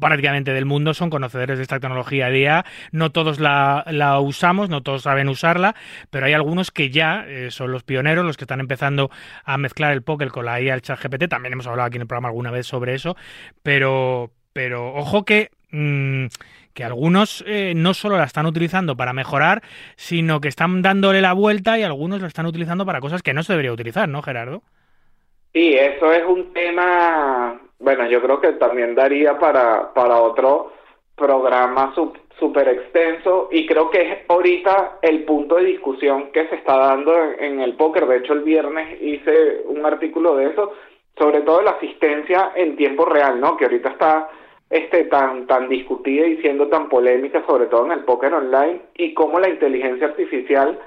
prácticamente del mundo son conocedores de esta tecnología de IA. No todos la, usamos, no todos saben usarla, pero hay algunos que ya eh, son los pioneros, los que están empezando a mezclar el póker con la IA, el chat GPT. También hemos hablado aquí en el programa alguna vez sobre eso, pero, pero ojo que... Mmm, que algunos eh, no solo la están utilizando para mejorar, sino que están dándole la vuelta y algunos la están utilizando para cosas que no se debería utilizar, ¿no, Gerardo? Sí, eso es un tema bueno, yo creo que también daría para, para otro programa súper extenso y creo que es ahorita el punto de discusión que se está dando en, el póker. De hecho, el viernes hice un artículo de eso sobre todo la asistencia en tiempo real, ¿no? Que ahorita está este tan tan discutida y siendo tan polémica, sobre todo en el póker online y cómo la inteligencia artificial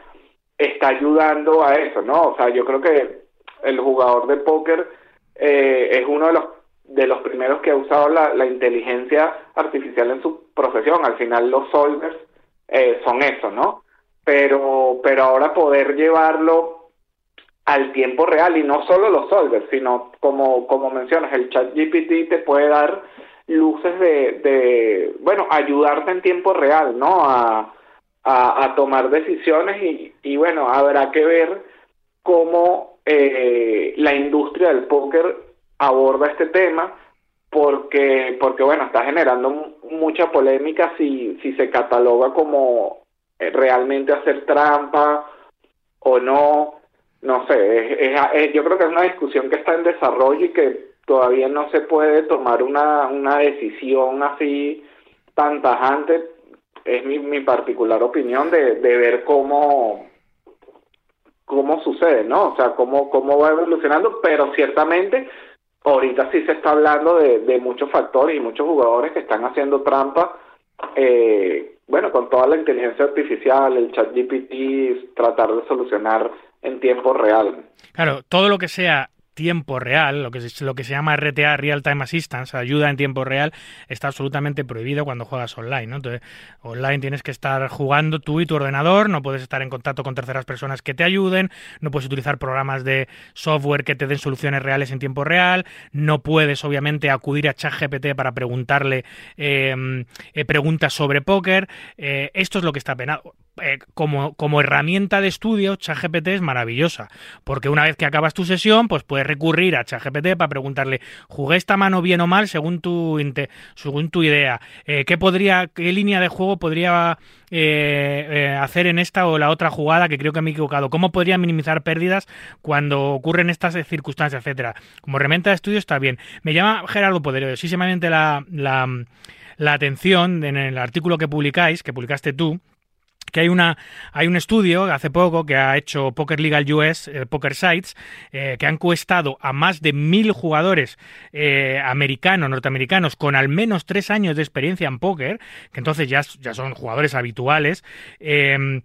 está ayudando a eso, ¿no? O sea, yo creo que el jugador de póker eh, es uno de los de los primeros que ha usado la, inteligencia artificial en su profesión. Al final los solvers eh, son eso, ¿no? Pero, pero ahora poder llevarlo al tiempo real y no solo los solvers, sino como, como mencionas, el chat GPT te puede dar luces de, de bueno, ayudarte en tiempo real, ¿no? A, a, a tomar decisiones y, y bueno, habrá que ver cómo eh, la industria del póker aborda este tema porque porque bueno está generando mu- mucha polémica si si se cataloga como eh, realmente hacer trampa o no no sé es- es- yo creo que es una discusión que está en desarrollo y que todavía no se puede tomar una una decisión así tan tajante es mi, mi particular opinión de, de ver cómo cómo sucede, ¿no? O sea, cómo, cómo va evolucionando, pero ciertamente ahorita sí se está hablando de, de muchos factores y muchos jugadores que están haciendo trampa, eh, bueno, con toda la inteligencia artificial, el chat GPT, tratar de solucionar en tiempo real. Claro, todo lo que sea tiempo real, lo que se, lo que se llama RTA, Real Time Assistance, ayuda en tiempo real, está absolutamente prohibido cuando juegas online. Entonces, online tienes que estar jugando tú y tu ordenador, no puedes estar en contacto con terceras personas que te ayuden, no puedes utilizar programas de software que te den soluciones reales en tiempo real, no puedes obviamente acudir a ChatGPT para preguntarle eh, eh, preguntas sobre póker, eh, esto es lo que está penado. Eh, como, como herramienta de estudio, ChatGPT es maravillosa, porque una vez que acabas tu sesión, pues puedes recurrir a ChatGPT para preguntarle, ¿jugué esta mano bien o mal según tu, según tu idea? Eh, ¿Qué podría, qué línea de juego podría eh, hacer en esta o la otra jugada que creo que me he equivocado? ¿Cómo podría minimizar pérdidas cuando ocurren estas circunstancias, etcétera? Como herramienta de estudio está bien. Me llama Gerardo Poderio, sí la, la atención en el artículo que publicáis, que publicaste tú, que hay una hay un estudio hace poco que ha hecho Poker Legal US, eh, Poker Sites, eh, que han encuestado a más de mil jugadores eh, americanos, norteamericanos, con al menos tres años de experiencia en póker, que entonces ya, ya son jugadores habituales. eh,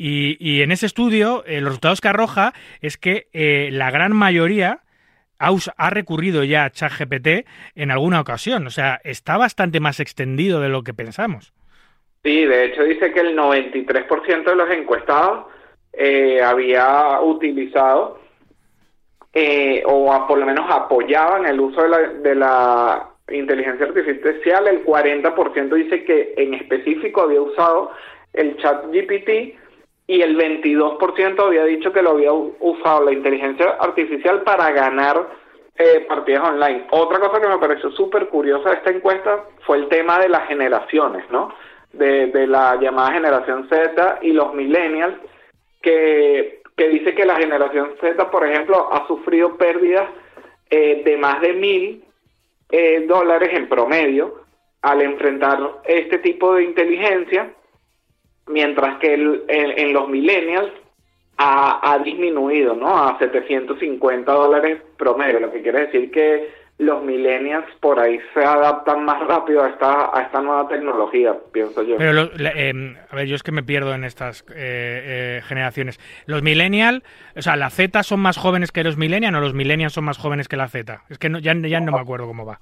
y, y en ese estudio, los resultados que arroja es que la gran mayoría ha recurrido ya a ChatGPT en alguna ocasión. O sea, está bastante más extendido de lo que pensamos. Sí, de hecho dice que el 93% de los encuestados eh, había utilizado eh, o a- por lo menos apoyaban el uso de la, de la inteligencia artificial. El 40% dice que en específico había usado el chat GPT y el 22% había dicho que lo había usado la inteligencia artificial para ganar eh, partidas online. Otra cosa que me pareció súper curiosa de esta encuesta fue el tema de las generaciones, ¿no? De, la llamada generación Z y los millennials, que, que dice que la generación Z, por ejemplo, ha sufrido pérdidas eh, de más de mil eh, dólares en promedio al enfrentar este tipo de inteligencia, mientras que el- en los millennials ha, ha disminuido, ¿no? A 750 dólares promedio, lo que quiere decir que los millennials por ahí se adaptan más rápido a esta, a esta nueva tecnología, pienso yo. Pero, lo- em, a ver, yo es que me pierdo en estas eh, eh, generaciones. Los millennial, o sea, ¿la Z son más jóvenes que los millennial o los millennials son más jóvenes que la Z? Es que no- ya, ya no me acuerdo cómo va.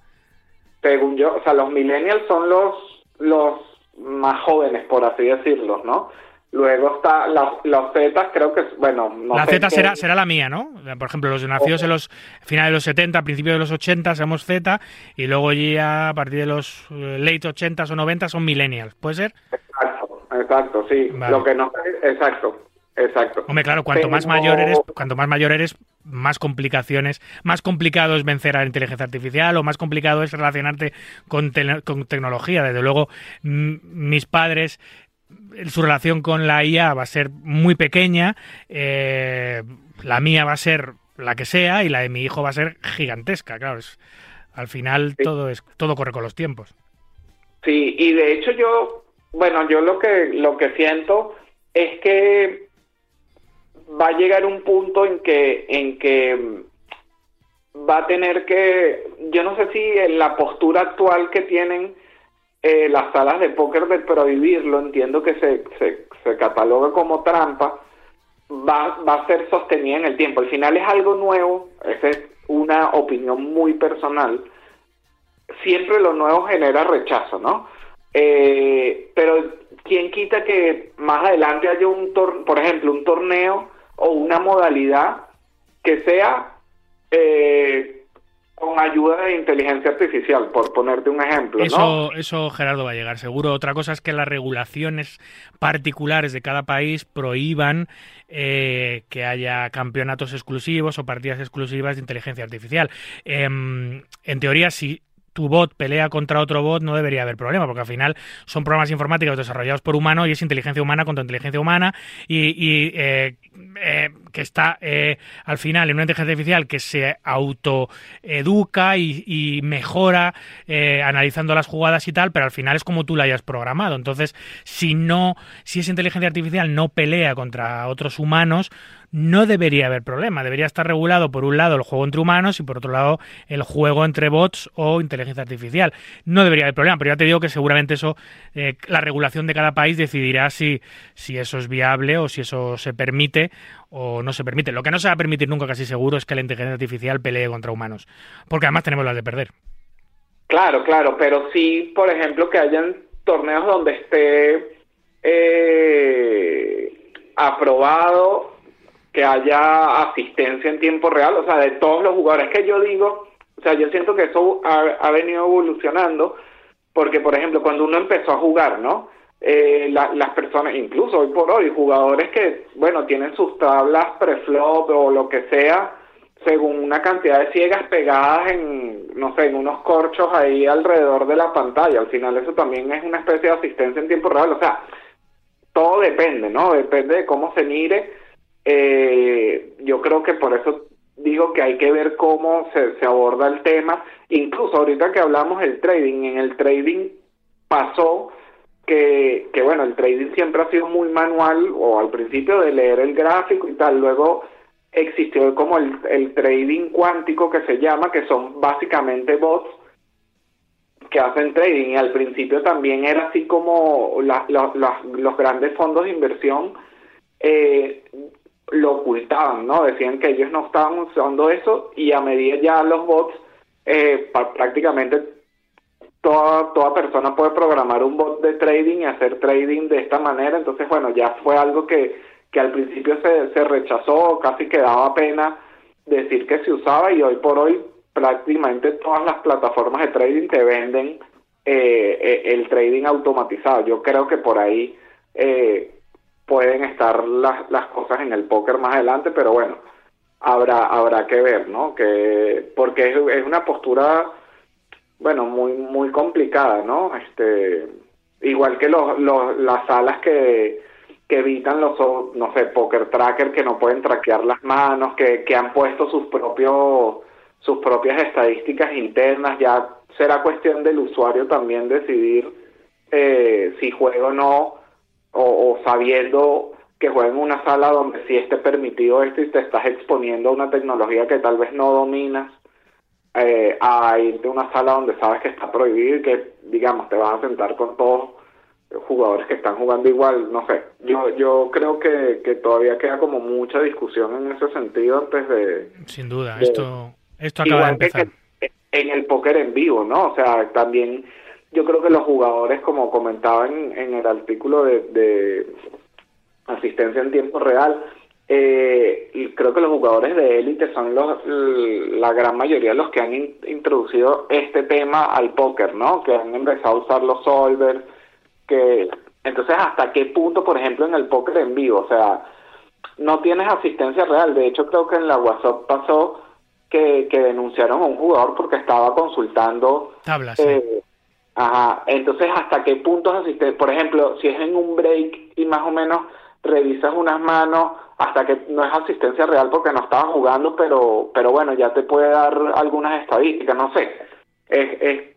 Según yo, o sea, los millennials son los, los más jóvenes, por así decirlo, ¿no? Luego está las, los Z, creo que, es- bueno, no la sé Z será, será la mía, ¿no? Por ejemplo, los nacidos en los finales de los 70, principios de los 80 somos Z y luego ya a partir de los eh, late 80s o 90 son millennials. ¿Puede ser? Exacto, exacto, sí. Vale. Lo que no exacto, exacto. Hombre, claro, cuanto más mayor eres, cuanto más mayor eres, más complicaciones, más complicado es vencer a la inteligencia artificial o más complicado es relacionarte con, tele- con tecnología. Desde luego, mis padres, su relación con la IA va a ser muy pequeña, eh, la mía va a ser la que sea y la de mi hijo va a ser gigantesca. Claro, es- al final todo es todo corre con los tiempos. Sí, y de hecho yo, bueno, yo lo que lo que siento es que va a llegar un punto en que en que va a tener que, yo no sé si en la postura actual que tienen eh, las salas de póker de prohibirlo, entiendo que se, se, cataloga como trampa, va, va a ser sostenida en el tiempo. Al final es algo nuevo, esa es una opinión muy personal. Siempre lo nuevo genera rechazo, ¿no? Eh, pero quién quita que más adelante haya un tor por ejemplo, un torneo o una modalidad que sea eh, con ayuda de inteligencia artificial, por ponerte un ejemplo, Eso, ¿no? eso Gerardo va a llegar seguro. Otra cosa es que las regulaciones particulares de cada país prohíban eh, que haya campeonatos exclusivos o partidas exclusivas de inteligencia artificial. Em, en teoría, si tu bot pelea contra otro bot, no debería haber problema, porque al final son programas informáticos desarrollados por humanos y es inteligencia humana contra inteligencia humana y, y, eh, eh, que está eh, al final en una inteligencia artificial que se autoeduca y, y mejora eh, analizando las jugadas y tal, pero al final es como tú la hayas programado. Entonces, si no, si esa inteligencia artificial no pelea contra otros humanos, no debería haber problema. Debería estar regulado por un lado el juego entre humanos y por otro lado el juego entre bots o inteligencia artificial. No debería haber problema, pero ya te digo que seguramente eso, eh, la regulación de cada país decidirá si, si eso es viable o si eso se permite o no se permite. Lo que no se va a permitir nunca, casi seguro, es que la inteligencia artificial pelee contra humanos, porque además tenemos las de perder. Claro, claro, pero sí, por ejemplo, que hayan torneos donde esté eh, aprobado que haya asistencia en tiempo real, o sea, de todos los jugadores. que yo digo, o sea, yo siento que eso ha, venido evolucionando, porque, por ejemplo, cuando uno empezó a jugar, ¿no? Eh, la- las personas, incluso hoy por hoy, jugadores que, bueno, tienen sus tablas preflop o lo que sea, según una cantidad de ciegas pegadas en, no sé, en unos corchos ahí alrededor de la pantalla. Al final eso también es una especie de asistencia en tiempo real. O sea, todo depende, ¿no? Depende de cómo se mire. Eh, yo creo que por eso digo que hay que ver cómo se, se aborda el tema. Incluso ahorita que hablamos del trading, en el trading pasó que, que bueno, el trading siempre ha sido muy manual, o al principio de leer el gráfico y tal, luego existió como el, el trading cuántico que se llama, que son básicamente bots que hacen trading, y al principio también era así como la- los grandes fondos de inversión eh, lo ocultaban, ¿no? Decían que ellos no estaban usando eso y a medida ya los bots eh, prácticamente toda, toda persona puede programar un bot de trading y hacer trading de esta manera. Entonces, bueno, ya fue algo que, que al principio se, se rechazó, casi que daba pena decir que se usaba y hoy por hoy prácticamente todas las plataformas de trading te venden eh, eh, el trading automatizado. Yo creo que por ahí eh, pueden estar las, las cosas en el póker más adelante, pero bueno, habrá habrá que ver, ¿no? Que porque es, es una postura bueno, muy muy complicada, ¿no? Este igual que los, los las salas que que evitan los no sé, poker tracker que no pueden traquear las manos, que que han puesto sus propios sus propias estadísticas internas, ya será cuestión del usuario también decidir eh, si juega o no, o, o sabiendo que juega en una sala donde sí esté permitido esto y te estás exponiendo a una tecnología que tal vez no dominas, eh, a irte a una sala donde sabes que está prohibido y que, digamos, te vas a sentar con todos los jugadores que están jugando igual, no sé. Yo yo creo que, que todavía queda como mucha discusión en ese sentido antes de... Sin duda, de- esto, esto acaba de que empezar. en, en el póker en vivo, ¿no? O sea, también yo creo que los jugadores, como comentaba en, en el artículo de, de asistencia en tiempo real, eh, creo que los jugadores de élite son los, la gran mayoría los que han in- introducido este tema al póker, ¿no? Que han empezado a usar los solvers, que entonces hasta qué punto, por ejemplo, en el póker en vivo, o sea, no tienes asistencia real. De hecho, creo que en la WhatsApp pasó que, que denunciaron a un jugador porque estaba consultando. Tablas, eh, ajá. Entonces, ¿hasta qué punto es asistencia? Por ejemplo, si es en un break y más o menos revisas unas manos, hasta que no es asistencia real porque no estaba jugando, pero, pero bueno, ya te puede dar algunas estadísticas, no sé. Es, es,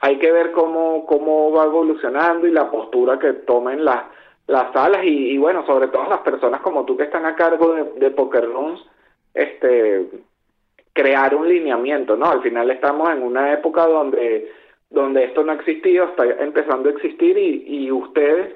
hay que ver cómo, cómo va evolucionando y la postura que tomen las, las salas y, y bueno, sobre todo las personas como tú que están a cargo de, de Poker Rooms, este, crear un lineamiento, ¿no? Al final estamos en una época donde, donde esto no ha existido, está empezando a existir y, y ustedes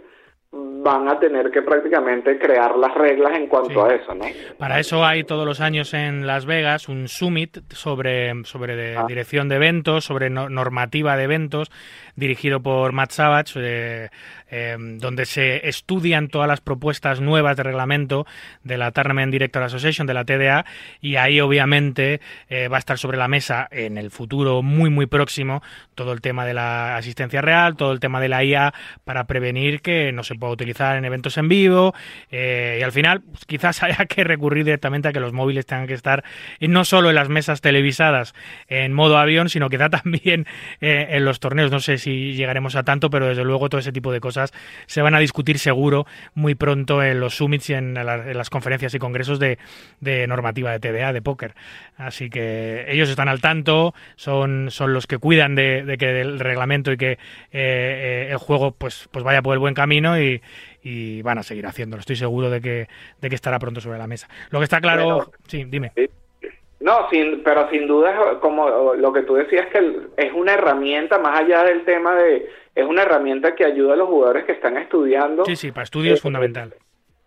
van a tener que prácticamente crear las reglas en cuanto a eso, ¿no? Para eso hay todos los años en Las Vegas un summit sobre, sobre de- Ah. dirección de eventos, sobre no- normativa de eventos, dirigido por Matt Savage, eh, eh, donde se estudian todas las propuestas nuevas de reglamento de la Tournament Director Association, de la TDA, y ahí obviamente eh, va a estar sobre la mesa en el futuro muy muy próximo todo el tema de la asistencia real, todo el tema de la IA para prevenir que no se pueda utilizar en eventos en vivo eh, y al final pues, quizás haya que recurrir directamente a que los móviles tengan que estar no solo en las mesas televisadas en modo avión, sino quizá también eh, en los torneos. No sé si llegaremos a tanto, pero desde luego todo ese tipo de cosas se van a discutir seguro muy pronto en los summits y en, la- en las conferencias y congresos de, de normativa de TDA, de póker. Así que ellos están al tanto, son, son los que cuidan de, que el reglamento y que eh, el juego pues, pues vaya por el buen camino y, y van a seguir haciéndolo. Estoy seguro de que, de que estará pronto sobre la mesa. Lo que está claro, Bueno. sí, dime. No, sin, pero sin duda, como lo que tú decías, que es una herramienta, más allá del tema de, es una herramienta que ayuda a los jugadores que están estudiando. Sí, sí, para estudio es Eh, fundamental.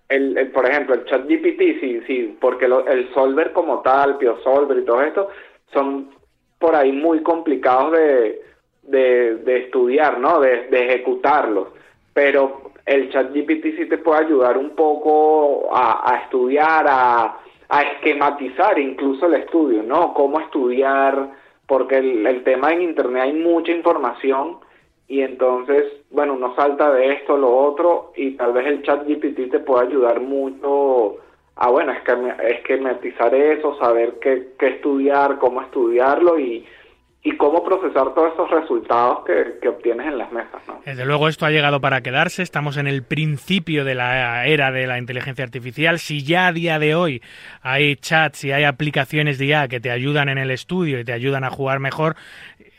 El, el- por ejemplo, el chat GPT, sí, sí, porque lo- el solver como tal, PioSolver y todo esto, son por ahí muy complicados de, de, de estudiar, ¿no? De, de ejecutarlos. Pero el chat GPT sí te puede ayudar un poco a, a estudiar, a, a esquematizar incluso el estudio, ¿no? Cómo estudiar, porque el, el tema en Internet hay mucha información y entonces, bueno, uno salta de esto, lo otro, y tal vez el chat GPT te puede ayudar mucho a, bueno, esquema- esquematizar eso, saber qué, qué estudiar, cómo estudiarlo y, y cómo procesar todos esos resultados que, obtienes en las mesas, ¿no? Desde luego esto ha llegado para quedarse, estamos en el principio de la era de la inteligencia artificial. Si ya a día de hoy hay chats y hay aplicaciones de IA que te ayudan en el estudio y te ayudan a jugar mejor,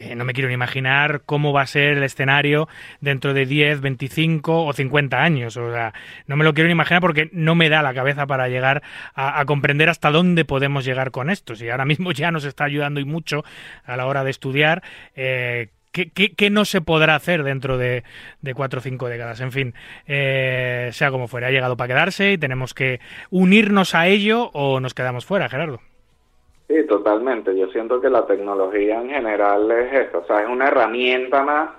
eh, no me quiero ni imaginar cómo va a ser el escenario dentro de 10, 25 o 50 años. O sea, no me lo quiero ni imaginar porque no me da la cabeza para llegar a, comprender hasta dónde podemos llegar con esto. Si ahora mismo ya nos está ayudando y mucho a la hora de estudiar, eh, ¿Qué, qué, qué no se podrá hacer dentro de, de cuatro o cinco décadas? En fin, eh, sea como fuera, ha llegado para quedarse y tenemos que unirnos a ello o nos quedamos fuera, Gerardo. Sí, totalmente. Yo siento que la tecnología en general es esto, o sea, es una herramienta más,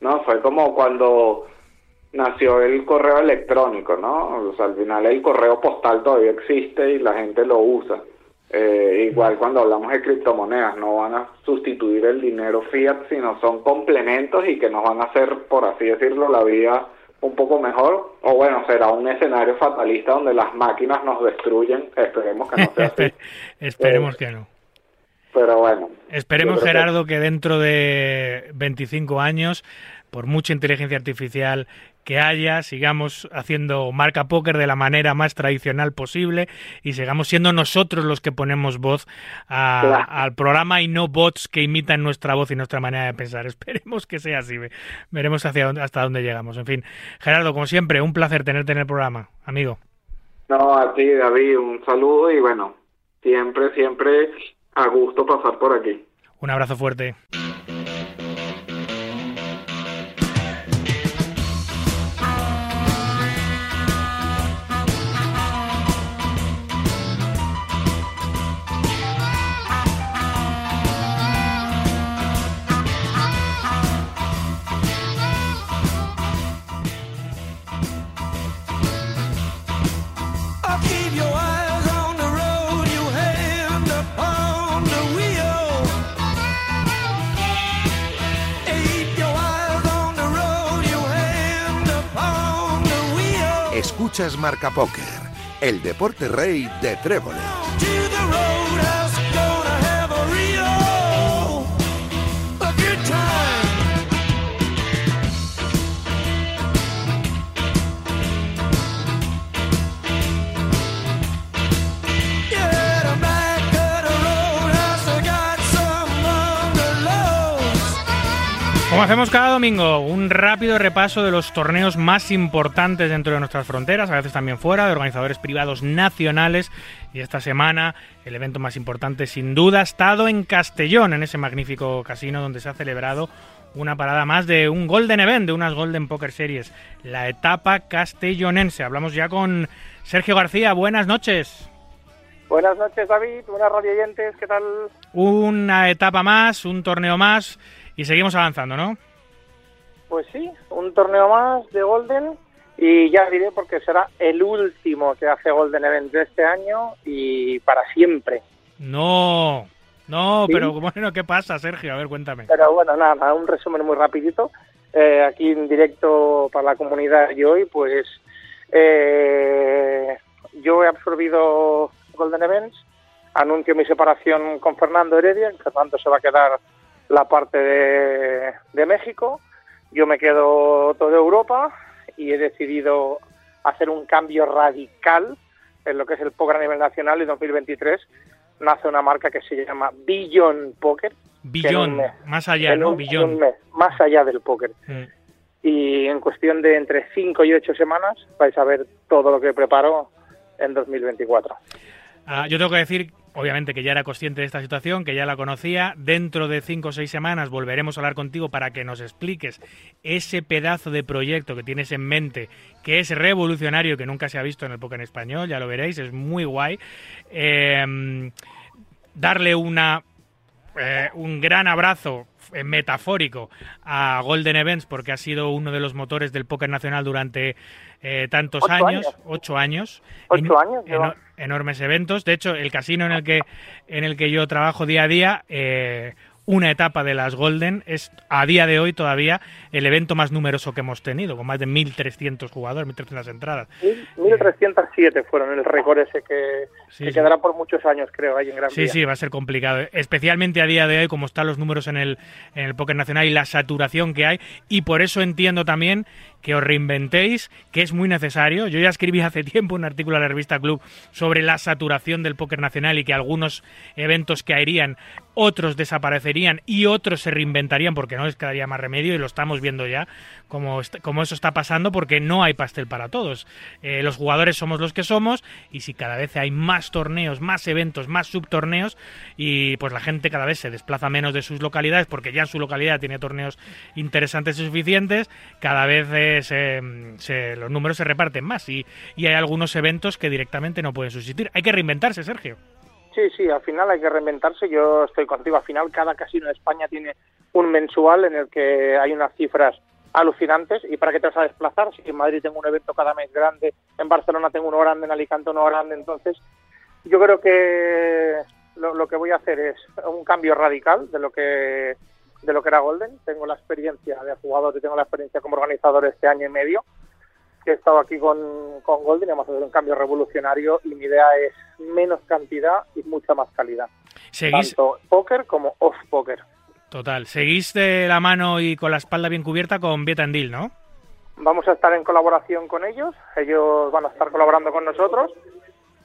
¿no? Fue como cuando nació el correo electrónico, ¿no? O sea, al final el correo postal todavía existe y la gente lo usa. Eh, igual cuando hablamos de criptomonedas, no van a sustituir el dinero fiat, sino son complementos y que nos van a hacer, por así decirlo, la vida un poco mejor. O bueno, será un escenario fatalista donde las máquinas nos destruyen. Esperemos que no sea así. Esperemos Eh, que no. Pero bueno. Esperemos, que- Gerardo, que dentro de 25 años, por mucha inteligencia artificial que haya, sigamos haciendo marca póker de la manera más tradicional posible y sigamos siendo nosotros los que ponemos voz a- Claro. al programa y no bots que imitan nuestra voz y nuestra manera de pensar. Esperemos que sea así. ve- Veremos hacia dónde- hasta dónde llegamos. En fin, Gerardo, como siempre, un placer tenerte en el programa, amigo. No, a ti, David, un saludo y bueno, siempre, siempre a gusto pasar por aquí. Un abrazo fuerte. Escuchas Marca Póker, el deporte rey de Trébol. Como hacemos cada domingo, un rápido repaso de los torneos más importantes dentro de nuestras fronteras, a veces también fuera, de organizadores privados nacionales. Y esta semana el evento más importante sin duda ha estado en Castellón, en ese magnífico casino donde se ha celebrado una parada más de un Golden Event, de unas Golden Poker Series, la etapa castellonense. Hablamos ya con Sergio García, buenas noches. Buenas noches, David. Buenas radioyentes, ¿qué tal? Una etapa más, un torneo más y seguimos avanzando, ¿no? Pues sí, un torneo más de Golden y ya diré porque será el último que hace Golden Event de este año y para siempre. No, no, ¿Sí? pero bueno, ¿qué pasa, Sergio? A ver, cuéntame. Pero bueno, nada, un resumen muy rapidito. Eh, aquí en directo para la comunidad y hoy, pues eh, yo he absorbido Golden Events, anuncio mi separación con Fernando Heredia, Fernando se va a quedar la parte de, de México, yo me quedo toda Europa y he decidido hacer un cambio radical en lo que es el póker a nivel nacional y 2023 nace una marca que se llama Billion Poker. mes- más allá, ¿no? un- mes, más allá del póker. Mm. Y en cuestión de entre 5 y 8 semanas vais a ver todo lo que preparo en 2024. Ah, yo tengo que decir, obviamente, que ya era consciente de esta situación, que ya la conocía. Dentro de cinco o seis semanas volveremos a hablar contigo para que nos expliques ese pedazo de proyecto que tienes en mente, que es revolucionario, que nunca se ha visto en el póker en español, ya lo veréis, es muy guay. Eh, darle una eh, un gran abrazo metafórico a Golden Events porque ha sido uno de los motores del póker nacional durante eh, tantos Ocho años, años. ocho años, Ocho En- años. Eno- enormes eventos. De hecho, el casino en el que en el que yo trabajo día a día, eh, una etapa de las Golden es a día de hoy todavía el evento más numeroso que hemos tenido, con más de 1.300 jugadores, 1.300 entradas. Mil- 1307 fueron el récord ese que, Sí, que sí. quedará por muchos años, creo, ahí en Gran Sí, Vía. sí, va a ser complicado. Especialmente a día de hoy, como están los números en el, en el póker nacional y la saturación que hay. Y por eso entiendo también que os reinventéis, que es muy necesario. Yo ya escribí hace tiempo un artículo a la revista Club sobre la saturación del póker nacional y que algunos eventos caerían, otros desaparecerían y otros se reinventarían porque no les quedaría más remedio y lo estamos viendo ya como, como eso está pasando porque no hay pastel para todos. Eh, los jugadores somos los que somos y si cada vez hay más torneos, más eventos, más subtorneos y pues la gente cada vez se desplaza menos de sus localidades porque ya su localidad tiene torneos interesantes y suficientes, cada vez eh, se- se- los números se reparten más y, y hay algunos eventos que directamente no pueden subsistir. Hay que reinventarse, Sergio. Sí, sí, al final hay que reinventarse. Yo estoy contigo. Al final, cada casino de España tiene un mensual en el que hay unas cifras alucinantes. ¿Y para qué te vas a desplazar? Si en Madrid tengo un evento cada mes grande, en Barcelona tengo uno grande, en Alicante uno grande. Entonces, yo creo que lo que voy a hacer es un cambio radical de lo que de lo que era Golden. Tengo la experiencia de jugador y tengo la experiencia como organizador este año y medio que he estado aquí con, con Golden y vamos a hacer un cambio revolucionario y mi idea es menos cantidad y mucha más calidad. Seguís, Tanto póker como off póker. total, seguís de la mano y con la espalda bien cubierta con Vieta Deal, ¿no? Vamos a estar en colaboración con ellos, ellos van a estar colaborando con nosotros.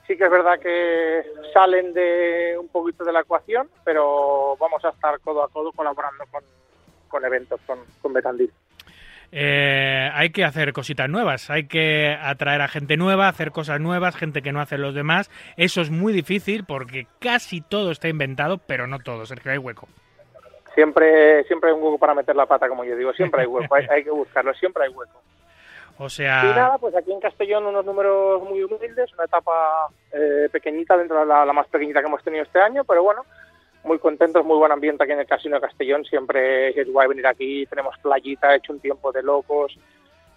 Sí que es verdad que salen de un poquito de la ecuación, pero vamos a estar codo a codo colaborando con, con eventos, con, con Betandil. Eh, hay que hacer cositas nuevas, hay que atraer a gente nueva, hacer cosas nuevas, gente que no hacen los demás. Eso es muy difícil porque casi todo está inventado, pero no todo, Sergio, hay hueco. Siempre, siempre hay un hueco para meter la pata, como yo digo, siempre hay hueco, hay, hay que buscarlo, siempre hay hueco. O Y sea, nada, pues aquí en Castellón unos números muy humildes, una etapa eh, pequeñita dentro de la, más pequeñita que hemos tenido este año, pero bueno, muy contentos, muy buen ambiente aquí en el Casino de Castellón, siempre es guay venir aquí, tenemos playita, he hecho un tiempo de locos.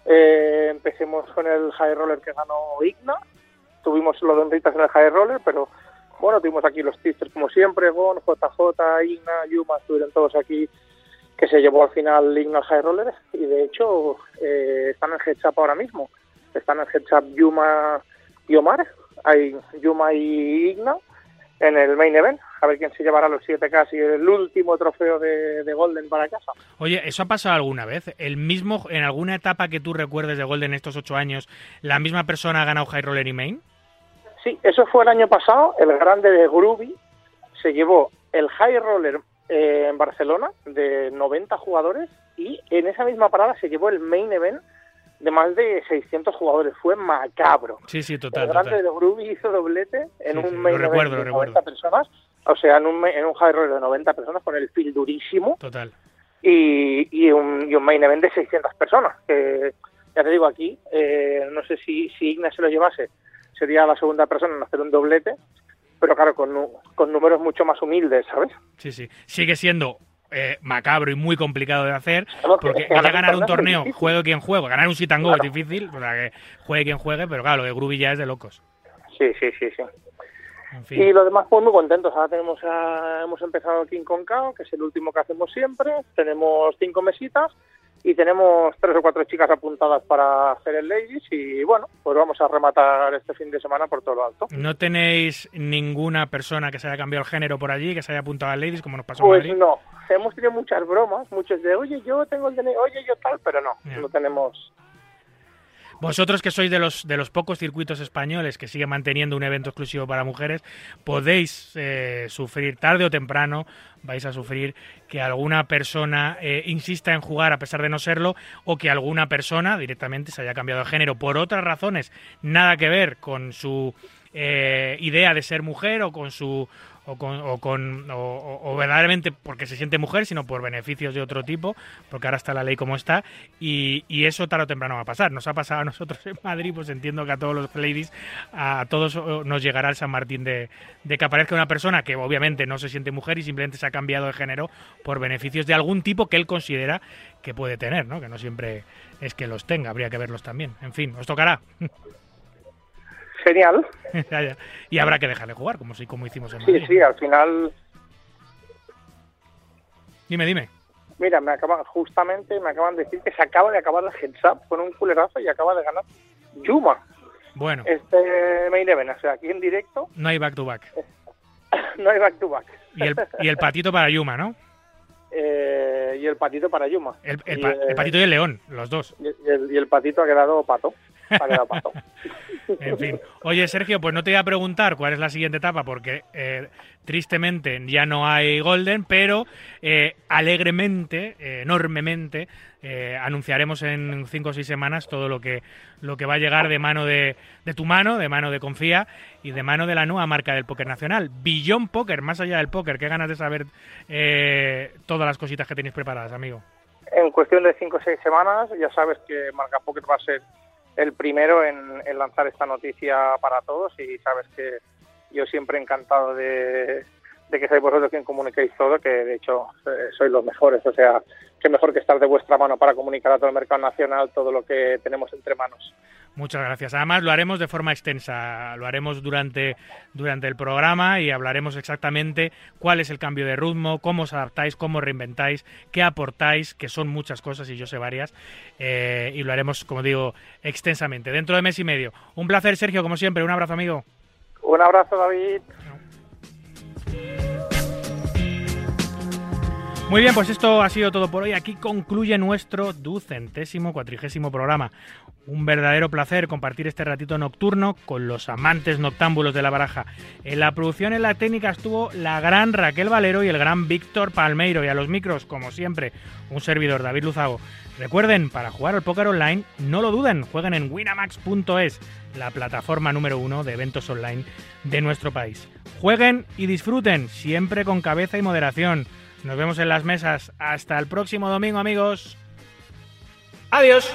Eh, empecemos con el High Roller que ganó Igna, tuvimos los donditas en el High Roller, pero bueno, tuvimos aquí los tipsters como siempre, Gon, JJ, Igna, Yuma, estuvieron todos aquí que se llevó al final Igna al High Roller y de hecho eh, están en heads up ahora mismo. Están en heads up Yuma y Omar, hay Yuma y Igna en el main event, a ver quién se llevará los 7K y el último trofeo de, de Golden para casa. oye, ¿eso ha pasado alguna vez? ¿El mismo, en alguna etapa que tú recuerdes de Golden estos ocho años, la misma persona ha ganado High Roller y Main? Sí, eso fue el año pasado, el grande de Groovy se llevó el High Roller eh, en Barcelona de 90 jugadores y en esa misma parada se llevó el main event de más de 600 jugadores. Fue macabro. Sí, sí, total. el grande total. de Groovy hizo doblete en Sí, un main event recuerdo, de lo 90 recuerdo. personas, o sea, en un, en un high roller de 90 personas con el feel durísimo Total. y, y, un, y un main event de 600 personas. Que ya te digo aquí, eh, no sé si, si Igna se lo llevase, sería la segunda persona en hacer un doblete, pero claro, con, con números mucho más humildes, ¿sabes? Sí, sí. Sigue siendo eh, macabro y muy complicado de hacer, Claro, que- porque que ya ganar un torneo juegue quien juegue, ganar un sit and go Claro. es difícil, o sea, que juegue quien juegue, pero claro, lo de Groovy ya es de locos. Sí, sí, sí, sí. En fin. Y los demás, pues muy contentos. Ahora tenemos a- hemos empezado King Cao, que es el último que hacemos siempre. Tenemos cinco mesitas y tenemos tres o cuatro chicas apuntadas para hacer el Ladies. Y bueno, pues vamos a rematar este fin de semana por todo lo alto. ¿No tenéis ninguna persona que se haya cambiado el género por allí, que se haya apuntado a Ladies, como nos pasó Pues en Madrid? no, hemos tenido muchas bromas, muchos de, oye, yo tengo el DNI, oye, yo tal, pero no, Ya. no tenemos. Vosotros que sois de los de los pocos circuitos españoles que sigue manteniendo un evento exclusivo para mujeres, podéis eh, sufrir tarde o temprano, vais a sufrir que alguna persona eh, insista en jugar a pesar de no serlo, o que alguna persona directamente se haya cambiado de género por otras razones, nada que ver con su eh, idea de ser mujer o con su o con, o, con o, verdaderamente porque se siente mujer, sino por beneficios de otro tipo, porque ahora está la ley como está, y, eso tarde o temprano va a pasar. Nos ha pasado a nosotros en Madrid, pues entiendo que a todos los ladies, a todos nos llegará el San Martín de, de que aparezca una persona que obviamente no se siente mujer y simplemente se ha cambiado de género por beneficios de algún tipo que él considera que puede tener, ¿no? Que no siempre es que los tenga, habría que verlos también. En fin, os tocará. Genial. Y habrá que dejarle jugar, como, si, como hicimos en Sí, Madrid. sí, al final, Dime, dime. mira, me acaban, justamente me acaban de decir que se acaba de acabar el heads up con un culerazo y acaba de ganar Yuma. Bueno, Este main event, o sea, aquí en directo, no hay back to back. no hay back to back. Y el, y el patito para Yuma, ¿no? Eh, y el patito para Yuma. El, el Y, pa- eh, el patito y el león, los dos. y el patito ha quedado pato. Ha quedado pato. En fin. Oye, Sergio, pues no te voy a preguntar cuál es la siguiente etapa, porque eh, tristemente ya no hay Golden, pero eh, alegremente, eh, enormemente, anunciaremos en cinco o seis semanas todo lo que, lo que va a llegar de mano de, de tu mano, de mano de Confía y de mano de la nueva marca del póker nacional. Billón Póker, más allá del póker. Qué ganas de saber todas las cositas que tenéis preparadas, amigo. En cuestión de 5 o 6 semanas, ya sabes que Marca Pocket va a ser el primero en, en lanzar esta noticia para todos y sabes que yo siempre encantado de, de que seáis vosotros quien comuniquéis todo, que de hecho eh, sois los mejores. O sea, qué mejor que estar de vuestra mano para comunicar a todo el mercado nacional todo lo que tenemos entre manos. Muchas gracias. Además, lo haremos de forma extensa. Lo haremos durante, durante el programa y hablaremos exactamente cuál es el cambio de ritmo, cómo os adaptáis, cómo reinventáis, qué aportáis, que son muchas cosas y yo sé varias. eh, y lo haremos, como digo, extensamente. Dentro de mes y medio. Un placer, Sergio, como siempre. Un abrazo, amigo. Un abrazo, David. Muy bien, pues esto ha sido todo por hoy. Aquí concluye nuestro ducentésimo cuatrigésimo programa. Un verdadero placer compartir este ratito nocturno con los amantes noctámbulos de la baraja. En la producción en la técnica estuvo la gran Raquel Valero y el gran Víctor Palmeiro. Y a los micros, como siempre, un servidor, David Luzago. Recuerden, para jugar al póker online, no lo duden, jueguen en winamax.es, la plataforma número uno de eventos online de nuestro país. Jueguen y disfruten, siempre con cabeza y moderación. Nos vemos en las mesas. Hasta el próximo domingo, amigos. Adiós.